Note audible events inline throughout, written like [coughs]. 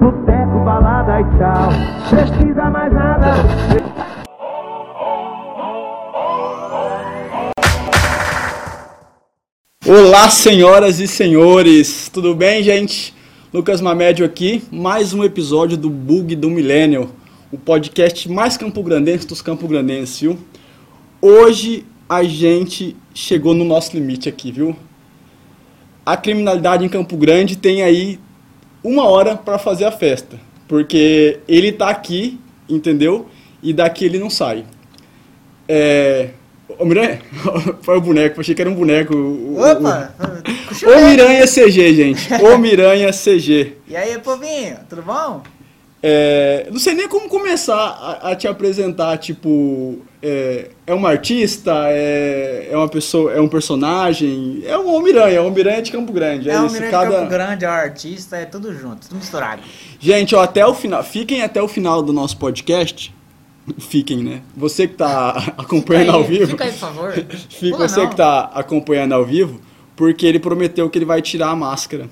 No Boteco, balada e tchau. Pesquisa mais nada. Olá, senhoras e senhores, tudo bem, gente? Lucas Mamédio aqui, mais um episódio do Bug do Millennial, o podcast mais campograndense dos campograndenses, viu? Hoje a gente chegou no nosso limite aqui, viu? A criminalidade em Campo Grande tem aí uma hora para fazer a festa, porque ele tá aqui, entendeu? E daqui ele não sai. É... Ô, Miranha, [laughs] foi o boneco, achei que era um boneco. o- o- Opa! Ô Miranha CG, gente. [laughs] Ô Miranha CG. E aí, povinho, tudo bom? É, não sei nem como começar a, a te apresentar, tipo, é, é uma artista, é, é uma pessoa, é um personagem, é um Miranha, é um Miranha de Campo Grande. É, É, um menino cada... de Campo Grande, é um artista, é tudo junto, tudo misturado. Gente, ó, até o final, fiquem até o final do nosso podcast. Fiquem, né? Você que tá [laughs] acompanhando aí, ao vivo. Fica aí, por favor. [laughs] Fica Pula você não. que tá acompanhando ao vivo, porque ele prometeu que ele vai tirar a máscara,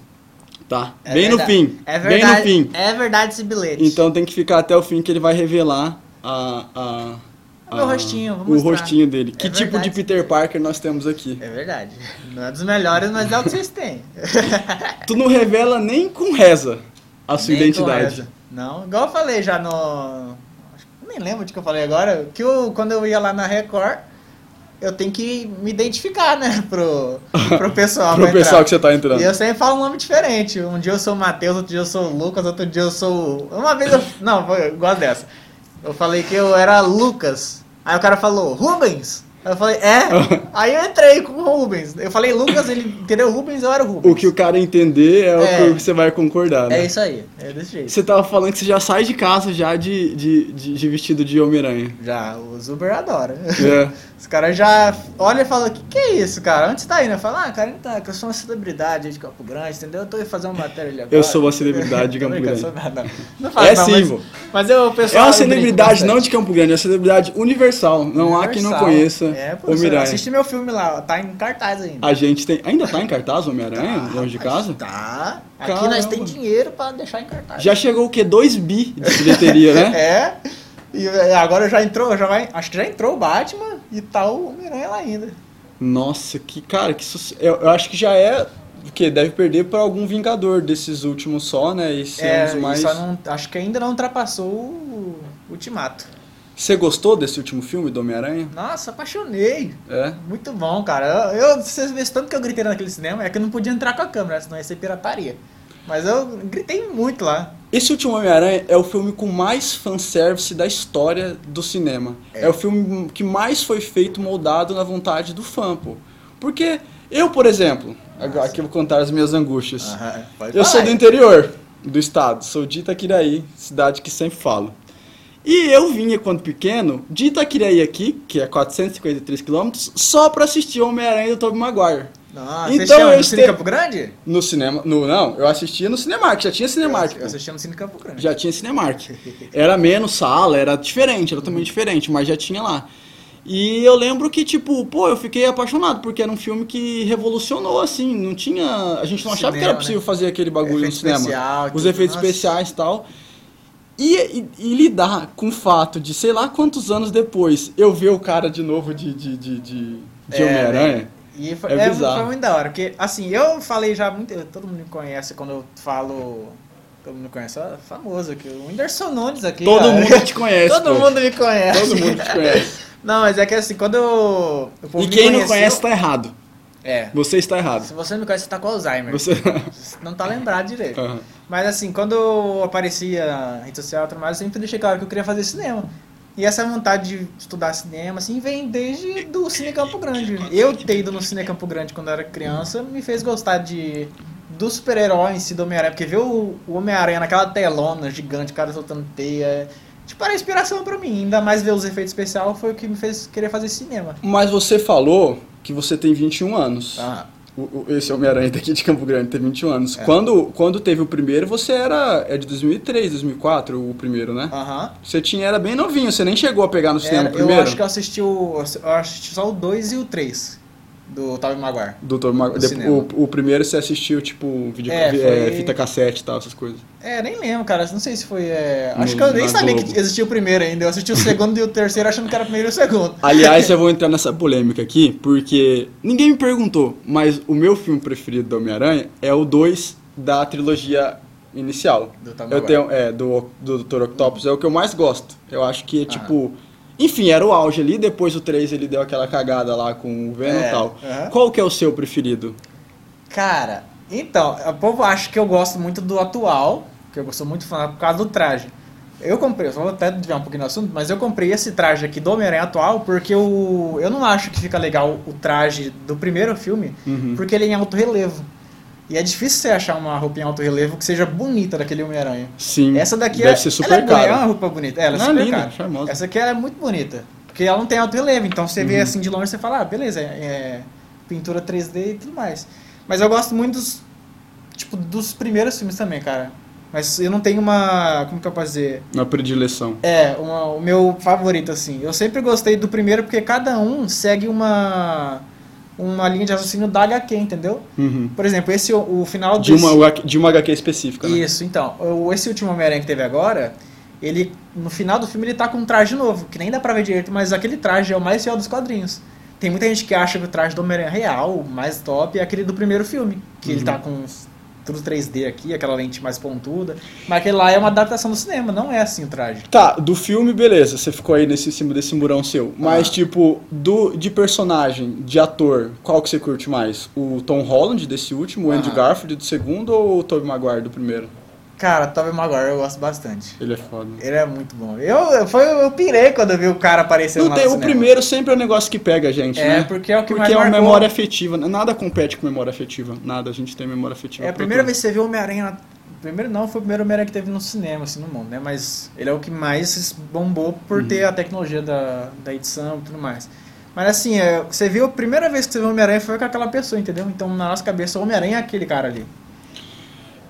tá? É bem no verdade. fim, É bem verdade, no fim. É verdade esse bilhete. Então tem que ficar até o fim que ele vai revelar a, a, meu rostinho, vou o mostrar. rostinho dele. É que tipo de verdade. Peter Parker nós temos aqui? É verdade. Não é dos melhores, mas é o que vocês têm. [laughs] Tu não revela nem com reza a sua Nem com identidade. essa. Não, igual eu falei já no. Nem lembro de que eu falei agora. Que eu, quando eu ia lá na Record, eu tenho que me identificar, né? [laughs] Pro, pro pessoal. [laughs] Pro pessoal entrar. que você tá entrando. E eu sempre falo um nome diferente. Um dia eu sou o Matheus, outro dia eu sou o Lucas, outro dia eu sou. Uma vez eu. Não, foi- eu gosto dessa. Eu falei que eu era Lucas. Aí o cara falou, Rubens? Eu falei, é. [laughs] Aí eu entrei com o Rubens. Eu falei Lucas, ele entendeu Rubens, eu era o Rubens. O que o cara entender é, É. o que você vai concordar, né? É isso aí, é desse jeito. Você tava falando que você já sai de casa já de, de, de, de vestido de Homem-Aranha. Já, [laughs] os Uber adoram. É. Os caras já olham e falam, o que, que é isso, cara? Onde você tá indo? Eu falo, ah, cara, então, que eu sou uma celebridade de Campo Grande, entendeu? Eu tô indo fazer uma matéria ali agora. Eu sou uma celebridade de [laughs] Campo Grande. Não faz É não, sim, mas, vô. mas eu, o É pessoal... uma celebridade não de Campo Grande, é uma celebridade universal. Não há quem não Universal. conheça É, pô, o você Miranha. Assiste meu filme lá, ó, tá em cartaz ainda. A gente tem. Ainda tá em cartaz o Homem-Aranha? Tá, longe de casa? Tá. Aqui Caramba. nós tem dinheiro pra deixar em cartaz. Já chegou o quê? 2 bi de bilheteria, né? [laughs] É. E é, agora já entrou, já vai, acho que já entrou o Batman e tá o Homem-Aranha lá ainda. Nossa, que cara, que sucesso. Eu, eu acho que já é. O quê? Deve perder pra algum Vingador desses últimos só, né? Esse É, é mais. não, acho que ainda não ultrapassou o Ultimato. Você gostou desse último filme do Homem-Aranha? Nossa, apaixonei. É. Muito bom, cara. Eu, eu, vocês viram tanto que eu gritei naquele cinema, é que eu não podia entrar com a câmera, senão ia ser pirataria. Mas eu gritei muito lá. Esse último Homem-Aranha é o filme com mais fanservice da história do cinema. É. É. o filme que mais foi feito moldado na vontade do fã, pô. Porque eu, por exemplo, agora aqui eu vou contar as minhas angústias. pode Eu falar sou do interior do estado, sou de Itaquiraí, cidade que sempre falo. E eu vinha quando pequeno de Itaquiraí aqui, que é 453 quilômetros, só pra assistir o Homem-Aranha do Tobey Maguire. Nossa, Então, eu no Cine Campo Grande? No cinema, no, não, eu assistia no Cinemark, já tinha Cinemark. Eu assistia no Cine Campo Grande. Já tinha Cinemark. Era menos sala, era diferente, era totalmente diferente, mas já tinha lá. E eu lembro que, tipo, pô, eu fiquei apaixonado, porque era um filme que revolucionou, assim, não tinha... A gente não achava que era Cinema, possível né? fazer aquele bagulho Efeito no cinema. especial, Os efeitos nossa. especiais e tal. E, e- e lidar com o fato de, sei lá quantos anos depois, eu ver o cara de novo de, de, de, de, de É, Homem-Aranha. E foi, É é, foi muito da hora, porque assim, eu falei já muito, todo mundo me conhece quando eu falo, todo mundo me conhece, ó, famoso aqui, o Whindersson Nunes aqui. Todo ó. mundo te conhece, [laughs] Todo pô. mundo me conhece. Todo mundo te conhece. [laughs] Não, mas é que assim, quando eu, E quem não conheceu- conhece tá errado. É. Você está errado. Se você não me conhece, você tá com Alzheimer. Você... Não tá lembrado direito. Aham. Mas assim, quando eu aparecia na rede social e mais, eu sempre deixei claro que eu queria fazer cinema. E essa vontade de estudar cinema, assim, vem desde do Cine Campo Grande. Eu ter ido no Cine Campo Grande quando eu era criança me fez gostar de do super-herói em si do Homem-Aranha, porque ver o, o Homem-Aranha naquela telona gigante, o cara soltando teia, tipo, era inspiração pra mim. Ainda mais ver os efeitos especiais foi o que me fez querer fazer cinema. Mas você falou que você tem 21 anos. Ah, O, o- esse Homem-Aranha daqui de Campo Grande tem 21 anos. Quando, quando teve o primeiro, você era. É de 2003, 2004 o primeiro, né? Aham. Você tinha, era bem novinho, você nem chegou a pegar no cinema Era- o eu primeiro? acho que eu assisti o. Eu assisti só o 2 e o 3 do Tobey Maguire. Doutor Mag... No Depo- cinema. o, o primeiro você assistiu, tipo, vídeo, É, vi- foi- é, fita cassete e tal, essas coisas. É, nem lembro, cara. Não sei se foi. é, No- Acho que eu nem sabia Globo. que existia o primeiro ainda. Eu assisti o segundo e o terceiro achando que era o primeiro e o segundo. Aliás, eu vou entrar [laughs] nessa polêmica aqui, porque ninguém me perguntou, mas o meu filme preferido do Homem-Aranha é o 2 da trilogia inicial. Do Tobey eu Maguire. tenho, é, do, do Dr. Octopus, é o que eu mais gosto. Eu acho que, Ah. tipo... Enfim, era o auge ali, depois o 3 ele deu aquela cagada lá com o Venom e É, tal. aham. Qual que é o seu preferido? Cara, então, o povo acha que eu gosto muito do atual, que eu sou muito fã por causa do traje. Eu comprei, eu vou até desviar um pouquinho no assunto, mas eu comprei esse traje aqui do Homem-Aranha atual porque eu, eu não acho que fica legal o traje do primeiro filme, Uhum. porque ele é em alto relevo. E é difícil você achar uma roupa em alto relevo que seja bonita daquele Homem-Aranha. Sim, Essa daqui deve é, ser ela super é, boa, é uma cara. roupa bonita. Ela é Não, super linda, cara. charmosa. Essa aqui ela é muito bonita. Porque ela não tem alto relevo, então você Uhum. vê assim de longe você fala, ah, beleza, é, é pintura 3D e tudo mais. Mas eu gosto muito dos, tipo, dos primeiros filmes também, cara. Mas eu não tenho uma, como que eu posso dizer? Uma predileção. É, uma- o meu favorito, assim. Eu sempre gostei do primeiro porque cada um segue uma, uma linha de raciocínio da HQ, entendeu? Uhum. Por exemplo, esse, o, final De desse... uma, de uma HQ específica, né? Isso, então. Esse último Homem-Aranha que teve agora, ele, no final do filme, ele tá com um traje novo, que nem dá pra ver direito, mas aquele traje é o mais fiel dos quadrinhos. Tem muita gente que acha que o traje do Homem-Aranha real, o mais top, é aquele do primeiro filme, que ele tá com uns- tudo 3D aqui, aquela lente mais pontuda. Mas aquele lá é uma adaptação do cinema, não é assim o traje. Tá, do filme, beleza, você ficou aí nesse cima desse murão seu. Mas, Ah. tipo, do, de personagem, de ator, qual que você curte mais? O Tom Holland desse último, o Andrew Aham. Garfield do segundo ou o Tobey Maguire do primeiro? Cara, Tobey Maguire eu gosto bastante. Ele é foda. Ele é muito bom. Eu, foi, eu pirei quando eu vi o cara aparecendo tem, no o primeiro sempre é um negócio que pega a gente, É, né? porque é o que Porque mais é uma marcou. memória afetiva. né? Nada compete com memória afetiva. Nada, a gente tem memória afetiva. É a primeira vez que você viu o Homem-Aranha. na- Primeiro não, foi o primeiro Homem-Aranha que teve no cinema, assim, no mundo, né? Mas ele é o que mais bombou por Uhum. ter a tecnologia da, da edição e tudo mais. Mas assim, é, você viu a primeira vez que você viu o Homem-Aranha foi com aquela pessoa, entendeu? Então na nossa cabeça o Homem-Aranha é aquele cara ali.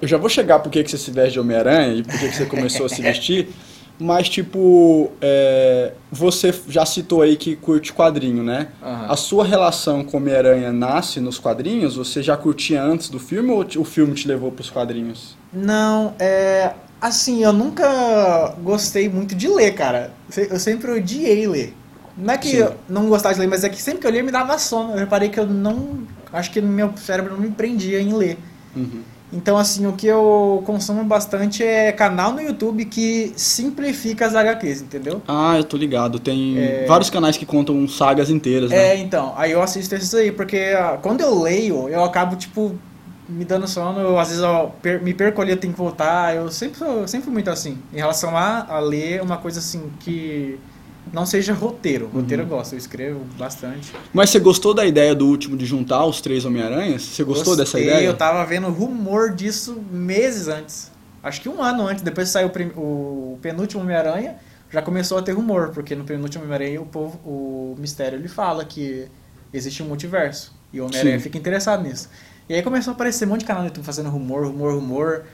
Eu já vou chegar por que que você se veste de Homem-Aranha e por que que você começou a se vestir. [laughs] Mas, tipo, é, você já citou aí que curte quadrinho, né? Aham. A sua relação com Homem-Aranha nasce nos quadrinhos? Você já curtia antes do filme ou o filme te levou pros quadrinhos? Não, é. Assim, eu nunca gostei muito de ler, cara. Eu sempre odiei ler. Não é que Sim. eu não gostava de ler, mas é que sempre que eu lia me dava sono. Eu reparei que eu não. Acho que meu cérebro não me prendia em ler. Uhum. Então, assim, o que eu consumo bastante é canal no YouTube que simplifica as HQs, entendeu? Ah, eu tô ligado. Tem vários canais que contam sagas inteiras, né? É, então, aí eu assisto esses aí, porque ah, quando eu leio, eu acabo, tipo, me dando sono, eu, às vezes eu me perco ali, eu tenho que voltar, eu sempre, sou- eu sempre fui muito assim. Em relação a, a ler uma coisa assim que não seja roteiro. Roteiro eu gosto, eu escrevo bastante. Mas você gostou da ideia do último de juntar os três Homem-Aranhas? Você gostou dessa Gostei, ideia? Eu tava vendo rumor disso meses antes. Acho que um ano antes, depois que saiu o, penúltimo Homem-Aranha, já começou a ter rumor, porque no penúltimo Homem-Aranha o povo, o mistério ele fala que existe um multiverso. E o Homem-Aranha fica interessado nisso. E aí começou a aparecer um monte de canal no YouTube fazendo rumor, rumor, rumor.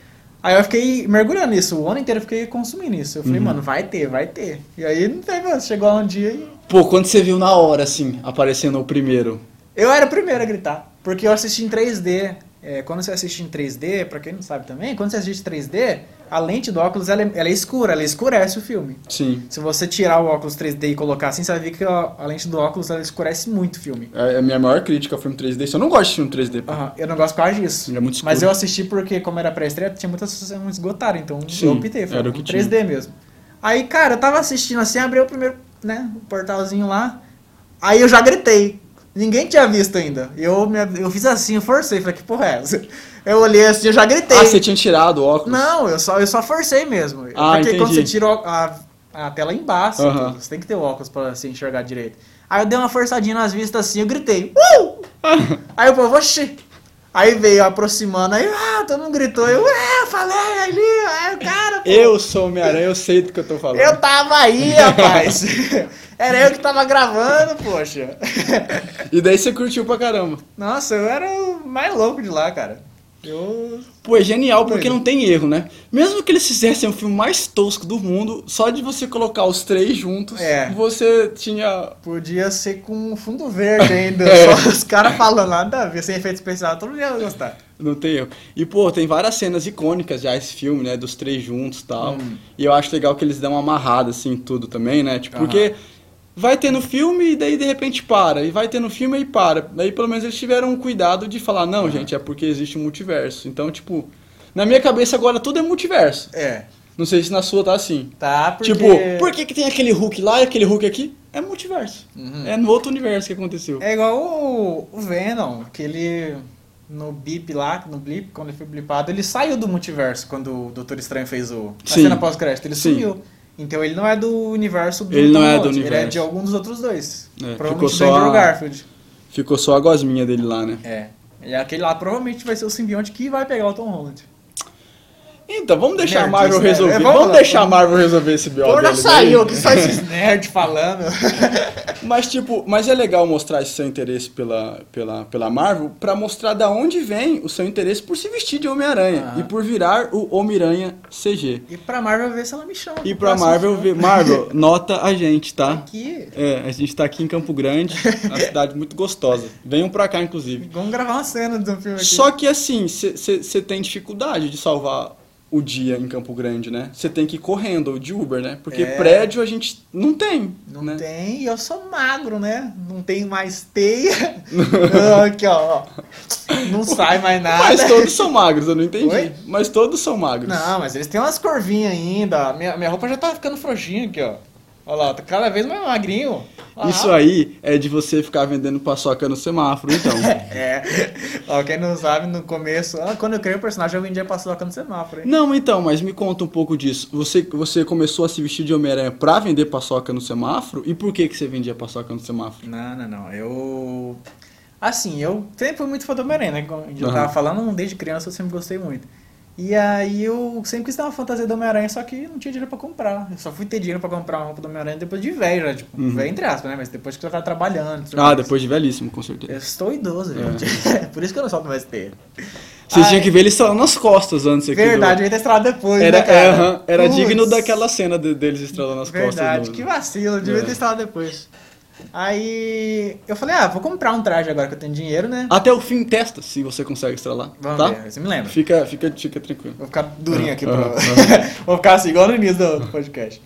Aí eu fiquei mergulhando nisso, o ano inteiro eu fiquei consumindo isso. Eu falei, Uhum. mano, vai ter, vai ter. E aí não teve, chegou lá um dia e Pô, quando você viu na hora, assim, aparecendo o primeiro. Eu era o primeiro a gritar, porque eu assisti em 3D. É, quando você assiste em 3D, pra quem não sabe também, quando você assiste 3D, a lente do óculos ela é, ela é escura, ela escurece o filme. Sim. Se você tirar o óculos 3D e colocar assim, você vai ver que a, a lente do óculos ela escurece muito o filme. É a minha maior crítica ao filme 3D. Eu não gosto de filme 3D. pô. Aham, eu não gosto por causa disso. Ele é muito escuro. Mas eu assisti porque, como era pré-estreia, tinha muitas sessões esgotadas, então Sim, eu optei, foi era o que 3D mesmo. Aí, cara, eu tava assistindo assim, abri o primeiro, né, o portalzinho lá, aí eu já gritei. Ninguém tinha visto ainda. Eu, me- eu fiz assim, eu forcei, falei, que porra é essa? Eu olhei assim, eu já gritei. Ah, você tinha tirado o óculos? Não, eu só, eu só forcei mesmo. Ah, Porque quando entendi. você tira a, a tela embaixo, Aham. você tem que ter o óculos pra se enxergar direito. Aí eu dei uma forçadinha nas vistas assim, eu gritei. Uh! [laughs] aí o povo, oxi! Aí veio aproximando, aí, ah, todo mundo gritou, eu, é, falei ali, aí o cara, pô. Eu sou Homem-Aranha, eu sei do que eu tô falando. Eu tava aí, [laughs] rapaz. Era eu que tava gravando, poxa. E daí você curtiu pra caramba. Nossa, eu era o mais louco de lá, cara. Eu. Pô, é genial porque não tem erro, né? Mesmo que eles fizessem o filme mais tosco do mundo, só de você colocar os três juntos, É. você tinha. Podia ser com fundo verde ainda. [laughs] É. Só os caras falando nada a ver, sem efeito especial, todo mundo ia gostar. Não tem erro. E, pô, tem várias cenas icônicas já esse filme, né? Dos três juntos e tal. Hum. E eu acho legal que eles dão uma amarrada, assim, em tudo também, né? Tipo, porque vai ter no filme e daí de repente para. E vai ter no filme e para. Daí pelo menos eles tiveram um cuidado de falar, não, gente, é porque existe um multiverso. Então, tipo, na minha cabeça agora tudo é multiverso. É. Não sei se na sua tá assim. Tá, porque. Tipo, por que, que tem aquele Hulk lá e aquele Hulk aqui? É multiverso. Uhum. É no outro universo que aconteceu. É igual o, o Venom, que ele. No blip lá, no blip, quando ele foi blipado, ele saiu do multiverso quando o Doutor Estranho fez o. A Sim. cena pós-crédito, ele Sim. sumiu. Então ele não é do universo do Ele não é do Holland, Ele é universo. de algum dos outros dois. É, provavelmente ficou do só Andrew a- Garfield. Ficou só a gosminha dele lá, né? É. E aquele lá provavelmente vai ser o simbionte que vai pegar o Tom Holland. Então, vamos deixar a Nerdice, Marvel né? resolver. É, vamos vamos lá, deixar a vamos- Marvel resolver esse BO deles saiu, que só esses [laughs] nerds falando. [laughs] Mas tipo, mas é legal mostrar esse seu interesse pela, pela, pela Marvel pra mostrar da onde vem o seu interesse por se vestir de Homem-Aranha Aham. e por virar o Homem-Aranha CG. E pra Marvel ver se ela me chama. E pra Marvel ver, Marvel, [laughs] nota a gente, tá? Aqui. É, a gente tá aqui em Campo Grande, uma cidade muito gostosa. Venham pra cá, inclusive. Vamos gravar uma cena um filme aqui. Só que assim, você tem dificuldade de salvar o dia em Campo Grande, né? Você tem que ir correndo, de Uber, né? Porque É. prédio a gente não tem, Não né? tem, e eu sou magro, né? Não tem mais teia. [laughs] Aqui, ó, ó. Não sai mais nada. Mas todos são magros, eu não entendi. Oi? Mas todos são magros. Não, mas eles têm umas corvinhas ainda. Minha, minha roupa já tá ficando frouxinha aqui, ó. Olha lá, tá cada vez mais magrinho. Lá. Isso aí é de você ficar vendendo paçoca no semáforo, então. [laughs] É. Ó, quem não sabe, no começo, ah, quando eu criei o personagem, eu vendia paçoca no semáforo, hein? Não, então, mas me conta um pouco disso. Você, você começou a se vestir de Homem-Aranha pra vender paçoca no semáforo? E por que, que você vendia paçoca no semáforo? Não, não, não. Eu. Assim, eu sempre fui muito fã do Homem-Aranha, né? Como eu Aham. tava falando, desde criança eu sempre gostei muito. E aí eu sempre quis ter uma fantasia do Homem-Aranha, só que não tinha dinheiro pra comprar. Eu só fui ter dinheiro pra comprar uma roupa do Homem-Aranha depois de velho, já, tipo, Uhum. velho entre aspas, né? Mas depois que eu tava trabalhando. Ah, depois de velhíssimo, com certeza. Eu estou idoso, gente. [laughs] Por isso que eu não solto mais ter. Vocês tinham que ver ele estralando nas costas antes aqui. do- Verdade, eu ia ter estrelado depois, Era, né, cara? é, era Putz. digno daquela cena de- deles estralando nas Verdade, costas. do- que vacilo, devia É. ter instalado depois. Aí eu falei, ah, vou comprar um traje agora que eu tenho dinheiro, né? Até o fim testa se você consegue estralar. Vamos tá? ver, você me lembra. Fica, fica, fica tranquilo. Vou ficar durinho aqui, Aham, pra... [laughs] vou ficar assim, igual no início do podcast.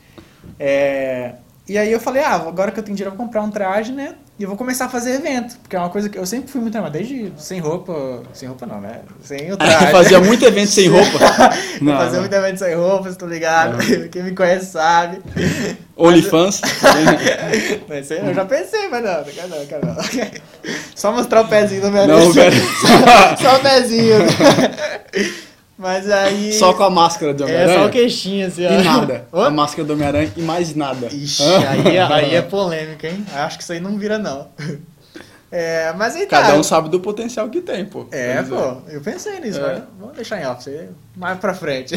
É, E aí eu falei, ah, agora que eu tenho dinheiro, eu vou comprar um traje, né? E eu vou começar a fazer evento, porque é uma coisa que eu sempre fui muito animado, desde sem roupa, sem roupa não, né? Sem o [laughs] traje. Fazia muito evento sem roupa. [laughs] Eu Não, fazia não. muito evento sem roupa, você tá ligado? [laughs] Quem me conhece sabe. OnlyFans. Mas aí eu já pensei, mas não, não quero não, quero não. Só mostrar o pezinho do meu Não, velho. só, só o pezinho. Mas aí. Só com a máscara de É, Homem-Aranha. só o queixinho assim, ó. E nada. [laughs] Ô? A máscara do Homem-Aranha e mais nada. Ixi, aí, aí é [laughs] polêmica, hein? Acho que isso aí não vira, não. [laughs] É, mas aí tá. Cada um sabe do potencial que tem, pô. É, pô, eu pensei nisso, É. mas vamos deixar em off, mais pra frente.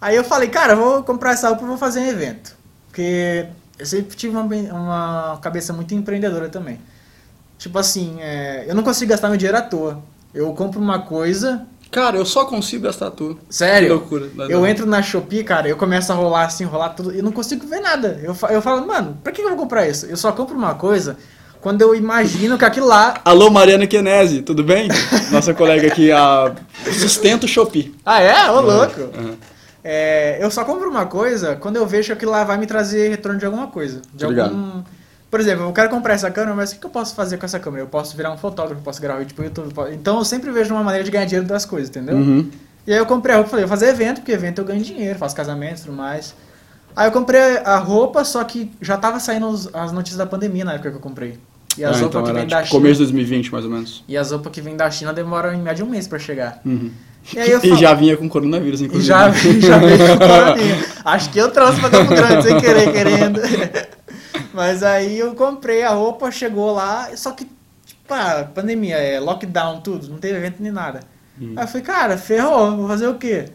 Aí eu falei, cara, eu vou comprar essa roupa e vou fazer um evento. Porque eu sempre tive uma, uma cabeça muito empreendedora também. Tipo assim, é, eu não consigo gastar meu dinheiro à toa. Eu compro uma coisa, Cara, eu só consigo gastar tudo. sério, Que loucura. eu entro na Shopee, cara, eu começo a rolar assim, rolar tudo, e não consigo ver nada. Eu, eu falo, mano, pra que eu vou comprar isso? Eu só compro uma coisa quando eu imagino que aquilo lá Alô, Mariana Kenese, tudo bem? [laughs] Nossa colega aqui, a Sustento Shopee. Ah, é? Ô, louco. Aham. É, eu só compro uma coisa quando eu vejo que aquilo lá vai me trazer retorno de alguma coisa. De Tô ligado. algum... Por exemplo, eu quero comprar essa câmera, mas o que eu posso fazer com essa câmera? Eu posso virar um fotógrafo, posso gravar vídeo pro YouTube. posso- Então eu sempre vejo uma maneira de ganhar dinheiro das coisas, entendeu? Uhum. E aí eu comprei a roupa, falei, vou fazer evento, porque evento eu ganho dinheiro, faço casamentos e tudo mais. Aí eu comprei a roupa, só que já tava saindo os- as notícias da pandemia na época que eu comprei. E as Ah, roupas então que era vêm da tipo China. começo de 2020, mais ou menos. E as roupas que vêm da China demoram em média um mês pra chegar. Uhum. E aí eu E falo- já vinha com coronavírus, E inclusive. já, já veio com [laughs] coroninha. Acho que eu trouxe pra Campo Grande sem querer, querendo. [laughs] Mas aí eu comprei a roupa, chegou lá, só que, tipo, ah, pandemia, é lockdown, tudo, não teve evento nem nada. Hum. Aí eu falei, cara, ferrou, vou fazer o quê?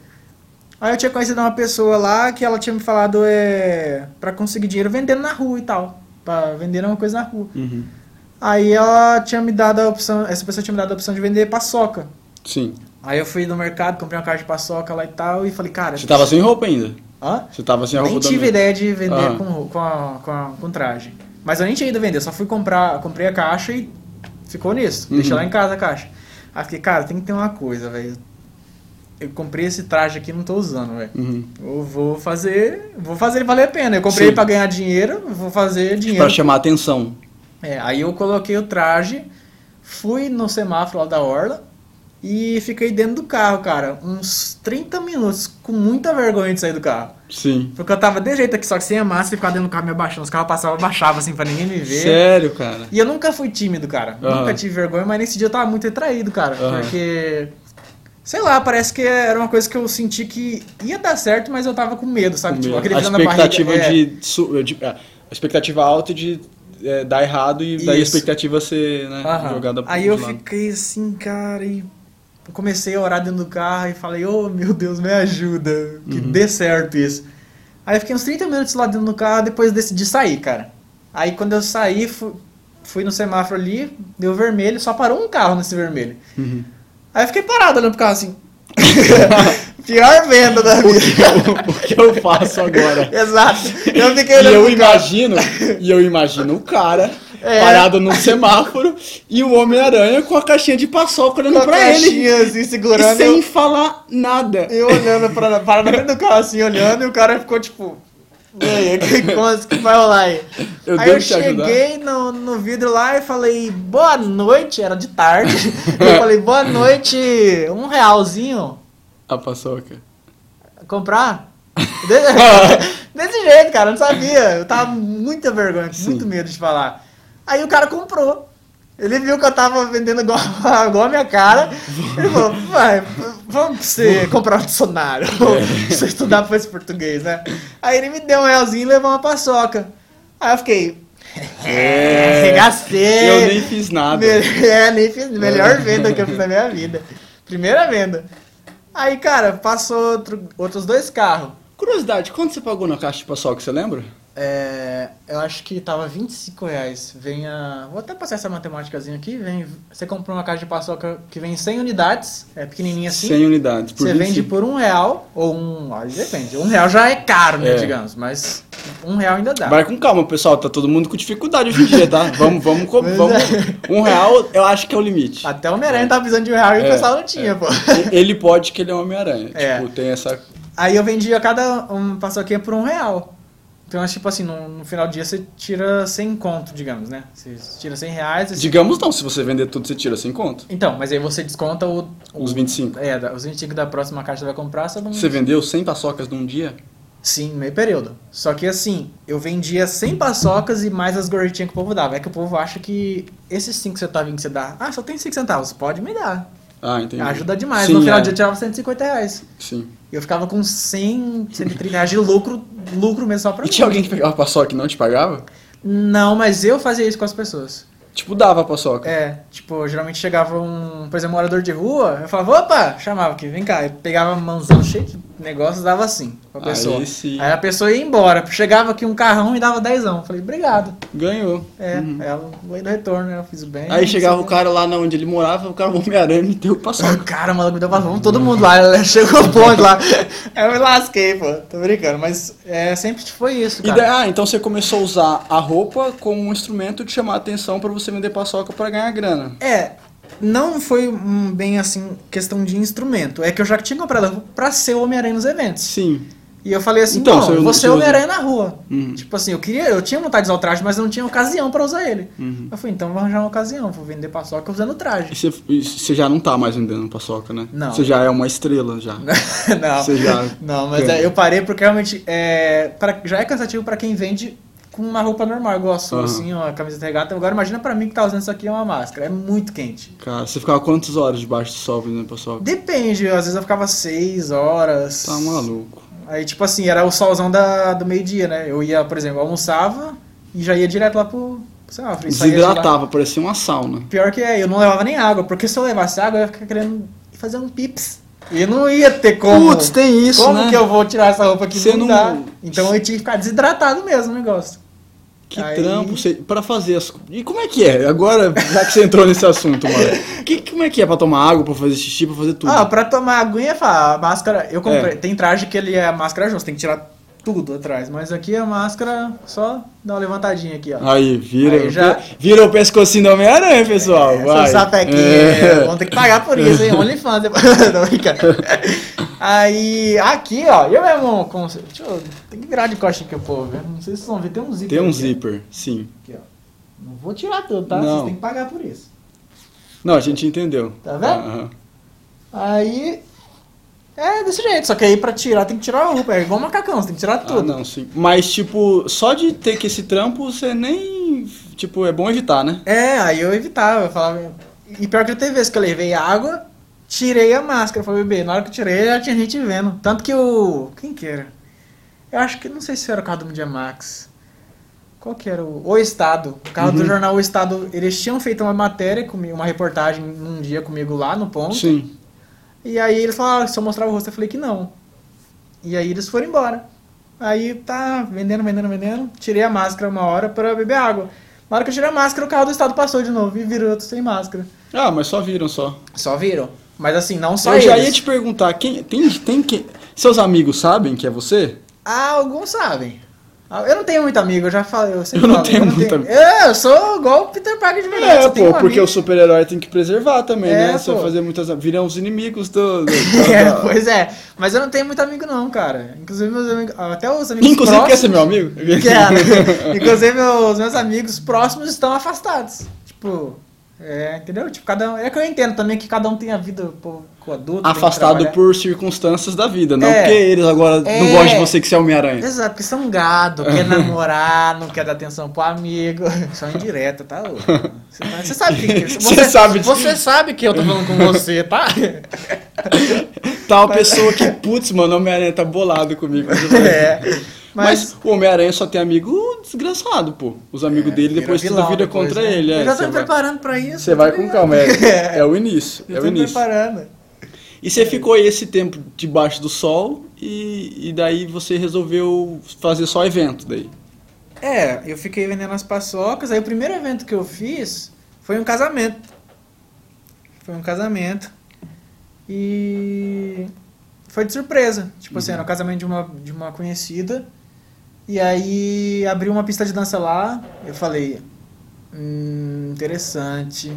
Aí eu tinha conhecido uma pessoa lá que ela tinha me falado é, pra conseguir dinheiro vendendo na rua e tal. pra vender uma coisa na rua. Uhum. Aí ela tinha me dado a opção, essa pessoa tinha me dado a opção de vender paçoca. Sim. Aí eu fui no mercado, comprei uma caixa de paçoca lá e tal, e falei, cara. Você tava sem roupa ainda? Hã? Você tava sem a roupa Nem tive ideia de vender Aham. com, com, a- com, a- com traje. Mas eu nem tinha ido vender, só fui comprar, comprei a caixa e ficou nisso. Uhum. Deixei lá em casa a caixa. Aí fiquei, cara, tem que ter uma coisa, velho. Eu comprei esse traje aqui e não tô usando, velho. Uhum. Eu vou fazer. Vou fazer ele valer a pena. Eu comprei Sim. pra ganhar dinheiro, vou fazer dinheiro. Pra chamar atenção. É, aí eu coloquei o traje, fui no semáforo lá da Orla e fiquei dentro do carro, cara, uns 30 minutos, com muita vergonha de sair do carro. Sim. Porque eu tava de jeito aqui, só que sem a massa e ficava dentro do carro me abaixando. Os carros passavam, eu baixava assim pra ninguém me ver. Sério, cara. E eu nunca fui tímido, cara. Aham. Nunca tive vergonha, mas nesse dia eu tava muito retraído, cara. Aham. Porque. Sei lá, parece que era uma coisa que eu senti que ia dar certo, mas eu tava com medo, sabe? Tipo, aquele a frio na barriga, expectativa é. de, de- é, a expectativa alta de é, dar errado e daí a Isso. expectativa ser né, jogada Aí de eu lado. fiquei assim, cara, e comecei a orar dentro do carro e falei, oh meu Deus, me ajuda, que Uhum. dê certo isso. Aí eu fiquei uns 30 minutos lá dentro do carro, depois decidi sair, cara. Aí quando eu saí, fui, fui no semáforo ali, deu vermelho, só parou um carro nesse vermelho. Uhum. Aí eu fiquei parado olhando pro carro assim. [laughs] Pior venda da vida. o que eu faço agora? [laughs] Exato. Eu fiquei E eu imagino, e eu imagino o cara É. parado no semáforo e o Homem-Aranha com a caixinha de paçoca olhando Com pra ele. assim, E segurando. sem eu- falar nada. Eu olhando pra, parado na frente do carro, assim, olhando, e o cara ficou tipo. E aí, [laughs] que, que vai rolar aí? Eu aí eu cheguei no, no vidro lá e falei, boa noite, era de tarde. [laughs] eu falei, boa noite, um realzinho, A paçoca. comprar? [laughs] De- Desse jeito, cara, eu não sabia. Eu tava com muita vergonha, Sim. muito medo de falar. Aí o cara comprou. Ele viu que eu tava vendendo igual, igual a minha cara. Ele falou, vai, vamos pra você comprar um dicionário. [laughs] É. [laughs] você estudar pra esse português, né? Aí ele me deu um realzinho e levou uma paçoca. Aí eu fiquei. É, arregacei. Eu nem fiz nada. É, nem fiz. Melhor venda que eu fiz na minha vida. Primeira venda. Aí, cara, passou outro- outros dois carros. Curiosidade, quanto você pagou na caixa de paçoca, você lembra? É, eu acho que tava 25 reais. Vem a. Vou até passar essa matemáticazinha aqui. Vem, você comprou uma caixa de paçoca que vem 100 unidades, é pequenininha assim. 100 unidades. Por Você 25. vende por um real, ou um. Aí depende. Um real já é caro, né, É. digamos. Mas um real ainda dá. Vai com calma, pessoal. Tá todo mundo com dificuldade hoje em dia, tá? [laughs] Vamos, vamos, vamos. é. Um real, eu acho que é o limite. Até o Homem-Aranha tava precisando de um real e o É, pessoal não tinha, pô. Ele pode que ele é um Homem-Aranha. [laughs] É. Tipo, tem essa. Aí eu vendia cada um paçoquinha por um real. Então, tipo assim, no, no final do dia você tira 100 conto, digamos, né? Você tira 100 reais. você- Digamos não, se você vender tudo, você tira sem conto. Então, mas aí você desconta o... o- Os 25. É, os 25 da próxima caixa que você vai comprar, você não... Você vendeu 100 paçocas num dia? Sim, meio período. Só que assim, eu vendia 100 paçocas e mais as gorjetinhas que o povo dava. É que o povo acha que esses 5 centavos que você dá, ah, só tem 5 centavos, pode me dar. Ah, entendi. Ajuda demais. Sim, no final é. do dia eu tirava 150 reais. Sim. Eu ficava com 100, 130 reais de lucro, lucro mesmo só pra E mim. tinha alguém que pegava paçoca e não te pagava? Não, mas eu fazia isso com as pessoas. Tipo, dava paçoca. É, tipo, geralmente chegava um, por exemplo, um morador de rua, eu falava, opa, chamava aqui, vem cá. Eu pegava mãozão cheia de negócios, dava assim pra Aí pessoa. sim. Aí a pessoa ia embora. Chegava aqui um carrão e dava dezão. Falei, obrigado. Ganhou. É, aí ela veio do retorno, né? Eu fiz bem. Uhum. Aí chegava o cara lá onde ele morava, o cara o Homem-Aranha me deu sei. [laughs] paçoca. Cara, o maluco me deu pra vamos todo mundo lá. Ela Chegou o ponto lá. Aí [laughs] eu me lasquei, pô. Tô brincando. Mas é, sempre foi isso, cara. daí, ah, então você começou a usar a roupa como um instrumento de chamar a atenção pra você vender paçoca pra ganhar grana. É, não foi hum, bem assim, questão de instrumento. É que eu já tinha comprado pra ser o Homem-Aranha nos eventos. Sim. E eu falei assim, Então, não, você eu ser usa. Homem-Aranha na rua. Uhum. Tipo assim, eu queria, eu tinha vontade de usar o traje, mas eu não tinha ocasião pra usar ele. Uhum. Eu falei, então vou arranjar uma ocasião, vou vender paçoca usando o traje. e você já não tá mais vendendo paçoca, né? Não. Você já é uma estrela já. [laughs] não, Você já não, mas é, eu parei porque realmente é, pra- já é cansativo pra quem vende com uma roupa normal, igual a sua, Aham. assim, uma camiseta regata. Agora imagina pra mim que tá usando isso aqui é uma máscara, é muito quente. Cara, você ficava quantas horas debaixo do sol vendendo paçoca? Depende, às vezes eu ficava seis horas. Tá maluco. Aí, tipo assim, era o solzão da, do meio-dia, né? Eu ia, por exemplo, almoçava e já ia direto lá pro. Sei lá. Desidratava, parecia uma sauna. Pior que é, eu não levava nem água, porque se eu levasse água, eu ia ficar querendo fazer um pips. E não ia ter como. Putz, tem isso, como né? que eu vou tirar essa roupa aqui? Você não, não- dá. Então eu tinha que ficar desidratado mesmo o negócio. Que Aí- trampo você, pra fazer as... E como é que é? Agora, já que você entrou nesse assunto, mano. Que, como é que é pra tomar água, pra fazer xixi, pra fazer tudo? Ah, pra tomar aguinha, fala, a máscara. Eu comprei. É. Tem traje que ele é a máscara justa, tem que tirar tudo atrás. Mas aqui a máscara só dá uma levantadinha aqui, ó. Aí, vira, Aí já- vira o pescocinho do Homem-Aranha, pessoal. Essa vai. sapequinha, É. vamos ter que pagar por isso, hein? [laughs] OnlyFans. [laughs] Não, brincadeira. Aí, aqui, ó, eu mesmo. Com, deixa eu, tem que virar de costa aqui o povo, né? Não sei se vocês vão ver, tem um zíper. Tem um aqui, ó. zíper, sim. Aqui, ó. Não vou tirar tudo, tá? Não. Vocês têm que pagar por isso. Não, a gente entendeu. Tá vendo? Aí. É desse jeito, só que aí pra tirar tem que tirar a roupa. É igual macacão, você tem que tirar Ah, tudo. não, sim. Mas, tipo, só de ter que esse trampo, você nem. Tipo, é bom evitar, né? É, aí eu evitava, eu falava. E pior que teve vezes que eu levei água, tirei a máscara pra beber. Na hora que eu tirei, já tinha gente vendo. Tanto que o. Quem que era? Eu acho que não sei se era o carro do Media Max. Qual que era o. O Estado. O carro do Uhum. jornal O Estado. Eles tinham feito uma matéria comigo, uma reportagem num dia comigo lá no ponto. Sim. E aí eles falaram, se eu mostrar o rosto, eu falei que não. E aí eles foram embora. Aí tá vendendo, vendendo, vendendo. Tirei a máscara uma hora pra beber água. Na hora que eu tirei a máscara, o carro do estado passou de novo e virou sem máscara. Ah, mas só viram só. Só viram. Mas assim, não só eu eles. já ia te perguntar, quem tem, tem que. Seus amigos sabem que é você? Ah, alguns sabem. Ah, Eu não tenho muito amigo, eu já falei. Eu, Eu não falo, tenho muito amigo. É, eu sou igual o Peter Parker de verdade. É, só tenho pô, um porque o amigo. super-herói tem que preservar também, É, né? Vai fazer muitas. Viram os inimigos do. [laughs] do- É, da- pois é. Mas eu não tenho muito amigo não, cara. Inclusive meus amigos. Até os amigos Inclusive, quer próximos. ser meu amigo? [laughs] Quero. Inclusive, os meus amigos próximos estão afastados. Tipo, é, entendeu? Tipo, cada um. É que eu entendo também que cada um tem a vida adulta. tem que Afastado por circunstâncias da vida, não É. porque eles agora não É. gostam de você que você é Homem-Aranha. Exato, porque são gado, quer namorar, não quer dar atenção pro amigo. [laughs] Só indireta, tá? [laughs] Você, você sabe que. Você sabe disso. Você sabe que eu tô falando com você, tá? Tal pessoa que, putz, mano, Homem-Aranha tá bolado comigo. [laughs] É. Mas, o Homem-Aranha só tem amigo desgraçado, pô. Os amigos dele vira depois tudo vira depois, contra né? ele. É, Eu já tô você me vai- preparando pra isso. Você vai com calma, é, é o início. Eu É o tô me início. preparando. E você ficou aí esse tempo debaixo do sol e, e daí você resolveu fazer só evento daí. É, eu fiquei vendendo as paçocas. Aí o primeiro evento que eu fiz foi um casamento. Foi um casamento. E foi de surpresa. Tipo assim, era um casamento de uma, de uma conhecida. E aí abriu uma pista de dança lá. Eu falei, hum, interessante.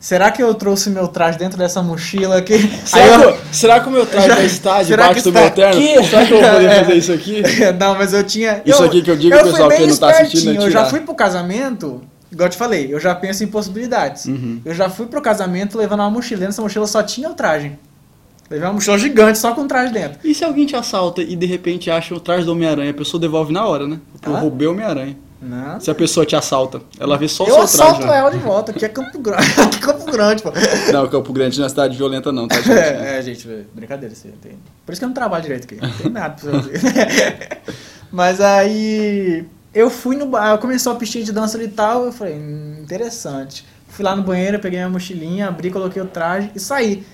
Será que eu trouxe meu traje dentro dessa mochila aqui? [laughs] Será, eu- que, será que o meu traje Já- será debaixo que do meu está terno? aqui? Será que eu vou poder [laughs] É. fazer isso aqui? [laughs] não, mas eu tinha. Isso eu, aqui que eu digo, eu pessoal, bem não tá assistindo, é Eu já fui pro casamento, igual eu te falei, eu já penso em possibilidades. Uhum. Eu já fui pro casamento levando uma mochila. Nessa mochila só tinha o traje. Levei uma mochila gigante só com o traje dentro. E se alguém te assalta e de repente acha o traje do Homem-Aranha, a pessoa devolve na hora, né? Eu Ah? roubei o Homem-Aranha. Não. Se a pessoa te assalta, ela vê só o eu seu assalto traje. né? ela de volta, aqui é Campo Grande. [laughs] Aqui é Campo Grande, pô. Não, Campo Grande não é cidade violenta não, tá, gente? É, é, gente, brincadeira. Você tem... Por isso que eu não trabalho direito aqui. Não tem nada pra você fazer. [laughs] Mas aí eu fui no bar, começou a pistinha de dança ali e tal, eu falei, hum, interessante. Fui lá no banheiro, peguei minha mochilinha, abri, coloquei o traje e saí.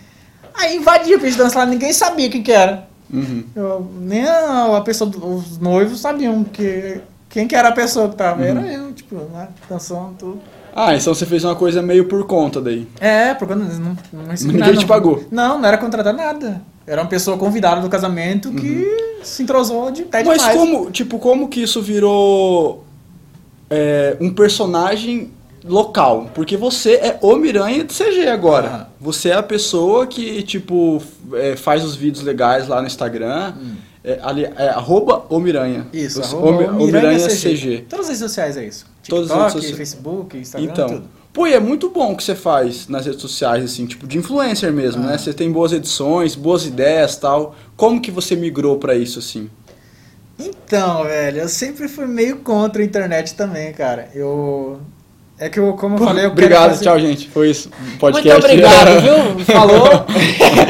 Aí invadi a pista de dança lá, ninguém sabia quem que era. Uhum. Eu- nem a, a pessoa, os noivos sabiam que, quem que era a pessoa que tava. Era eu, tipo, lá, dançando, tudo. Ah, então você fez uma coisa meio por conta daí. É, porque eu não, não, Ninguém nada, te não. pagou. Não, não era contratar nada. Era uma pessoa convidada do casamento que se entrosou de até Uhum. Mas demais. como, tipo, como que isso virou é, um personagem local? Porque você é o Miranha de CG agora. Aham. Você é a pessoa que, tipo, é, faz os vídeos legais lá no Instagram. É, ali, é arroba o Miranha. Hum. Isso, Os- arroba o, Mi- o Miranha CG. CG. Todas as redes sociais é isso. Todas as TikTok, redes sociais. Facebook, Instagram, Então, tudo. pô, e é muito bom o que você faz nas redes sociais, assim, tipo, de influencer mesmo, Ah. né? Você tem boas edições, boas ideias tal. Como que você migrou pra isso, assim? Então, velho, eu sempre fui meio contra a internet também, cara. Eu... É que eu, como eu falei, eu quero Obrigado, fazer- tchau, gente. Foi isso. Podcast. Muito obrigado, viu? [laughs] Falou.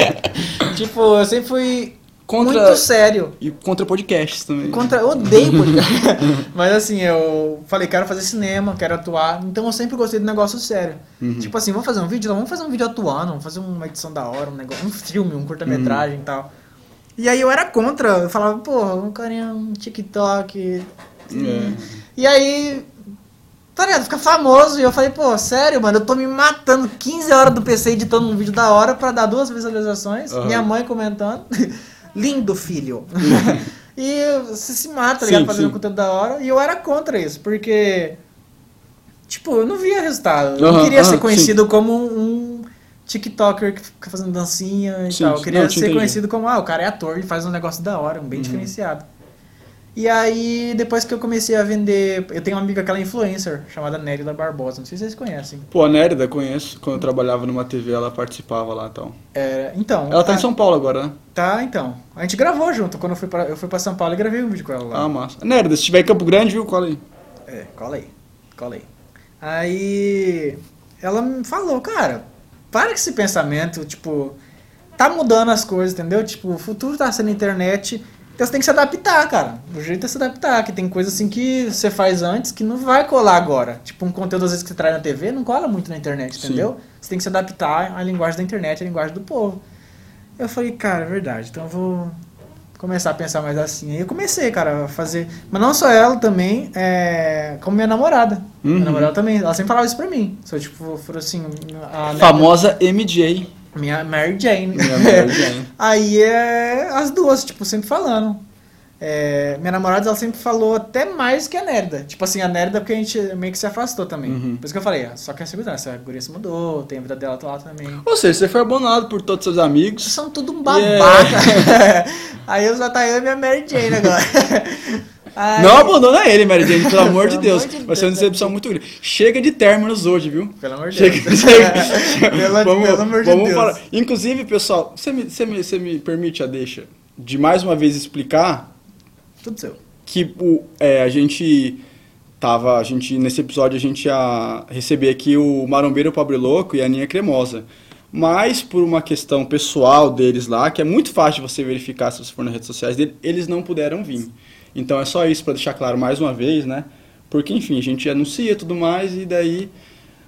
[laughs] tipo, eu sempre fui Contra- muito sério. E contra podcasts também. Contra, eu odeio podcast. [laughs] Mas assim, eu falei, quero fazer cinema, quero atuar. Então eu sempre gostei de negócio sério. Uhum. Tipo assim, vamos fazer um vídeo? Não, vamos fazer um vídeo atuando, vamos fazer uma edição da hora, um negócio, um filme, um curta-metragem e tal. E aí eu era contra, eu falava, pô, um carinha, um TikTok. É. E aí tá ligado? Fica famoso. E eu falei, pô, sério, mano, eu tô me matando 15 horas do PC editando um vídeo da hora pra dar duas visualizações. Aham. Minha mãe comentando. [laughs] Lindo, filho. [laughs] e você se mata, tá ligado? Sim, Fazendo sim. conteúdo da hora. E eu era contra isso, porque. Tipo, eu não via resultado. Eu Aham, não queria aham, ser sim. conhecido como um TikToker que fica fazendo dancinha e Sim, tal. Eu sim. queria Não, ser entendi. conhecido como, ah, o cara é ator, ele faz um negócio da hora, bem Uhum. diferenciado. E aí, depois que eu comecei a vender. Eu tenho uma amiga que ela é influencer, chamada Nérida Barbosa. Não sei se vocês conhecem. Pô, a Nérida, conheço. Quando eu trabalhava numa TV, ela participava lá então. É, então. Ela tá a- em São Paulo agora, né? Tá, então. A gente gravou junto. Quando eu fui pra, eu fui pra São Paulo e gravei um vídeo com ela lá. Ah, massa. Nérida, se tiver em Campo Grande, viu? Cola aí. É, cola aí. Cola aí. Aí ela me falou, cara, para com esse pensamento, tipo, tá mudando as coisas, entendeu? Tipo, o futuro tá sendo internet, então você tem que se adaptar, cara. O jeito é se adaptar, que tem coisa assim que você faz antes que não vai colar agora. Tipo, um conteúdo às vezes que você traz na TV não cola muito na internet, Sim. entendeu? Você tem que se adaptar à linguagem da internet, à linguagem do povo. Eu falei, cara, é verdade, então eu vou começar a pensar mais assim. Aí eu comecei, cara, a fazer. Mas não só ela também, é... como minha namorada. Uhum. Minha namorada também, ela sempre falava isso pra mim. Eu, tipo, for assim. A Famosa MJ. Minha Mary Jane. Minha Mary [laughs] Jane. Aí é as duas, tipo, sempre falando. É, minha namorada, ela sempre falou até mais que a Nerda. Tipo assim, a Nerda porque a gente meio que se afastou também. Uhum. Por isso que eu falei, ah, só que a segurança, a guria se mudou, tem a vida dela lá também. Ou seja, você foi abandonado por todos seus amigos. São tudo um Yeah. babaca. [laughs] Aí eu só tá eu e minha Mary Jane agora. [laughs] Aí- Não abandona ele, Mary Jane, pelo [laughs] amor de Deus. amor de Vai ser uma Deus, decepção muito grande. Chega de términos hoje, viu? Pelo amor de Chega, Deus. chega. [laughs] pelo, vamos, pelo amor de vamos Deus. falar. Inclusive, pessoal, você me, você, me, você me permite a deixa de mais uma vez explicar Tudo seu. que o, é, a gente tava, a gente nesse episódio a gente ia receber aqui o Marombeiro Pobre Louco e a Aninha Cremosa. Mas por uma questão pessoal deles lá, que é muito fácil você verificar se você for nas redes sociais dele, eles não puderam vir. Então é só isso para deixar claro mais uma vez, né? Porque enfim, a gente anuncia e tudo mais e daí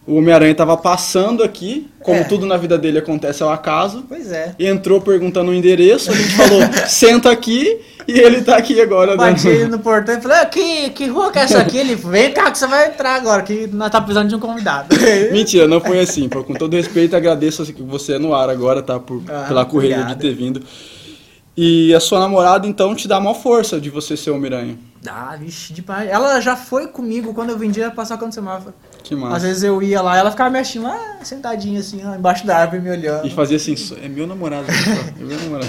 o Homem-Aranha tava passando aqui, como É. tudo na vida dele acontece ao acaso, Pois é. entrou perguntando o endereço, a gente falou, [laughs] senta aqui, e ele tá aqui agora. Bati dando- ele no portão e falei, "Ah, que, que rua que é essa aqui? Ele, vem cá que você vai entrar agora, que nós tá precisando de um convidado. [laughs] Mentira, não foi assim. Pô, Com todo respeito, agradeço você no ar agora, tá? Por, Ah, pela correria obrigado. de ter vindo. E a sua namorada, então, te dá uma força de você ser o Miranha. Ah, vixe, demais. Ela já foi comigo quando eu vendia passar quando semáforo. Que Às massa. vezes eu ia lá, ela ficava mexendo lá, sentadinha assim, ó, embaixo da árvore, me olhando. E fazia assim, "Só- é meu namorado. pessoal, É meu namorado.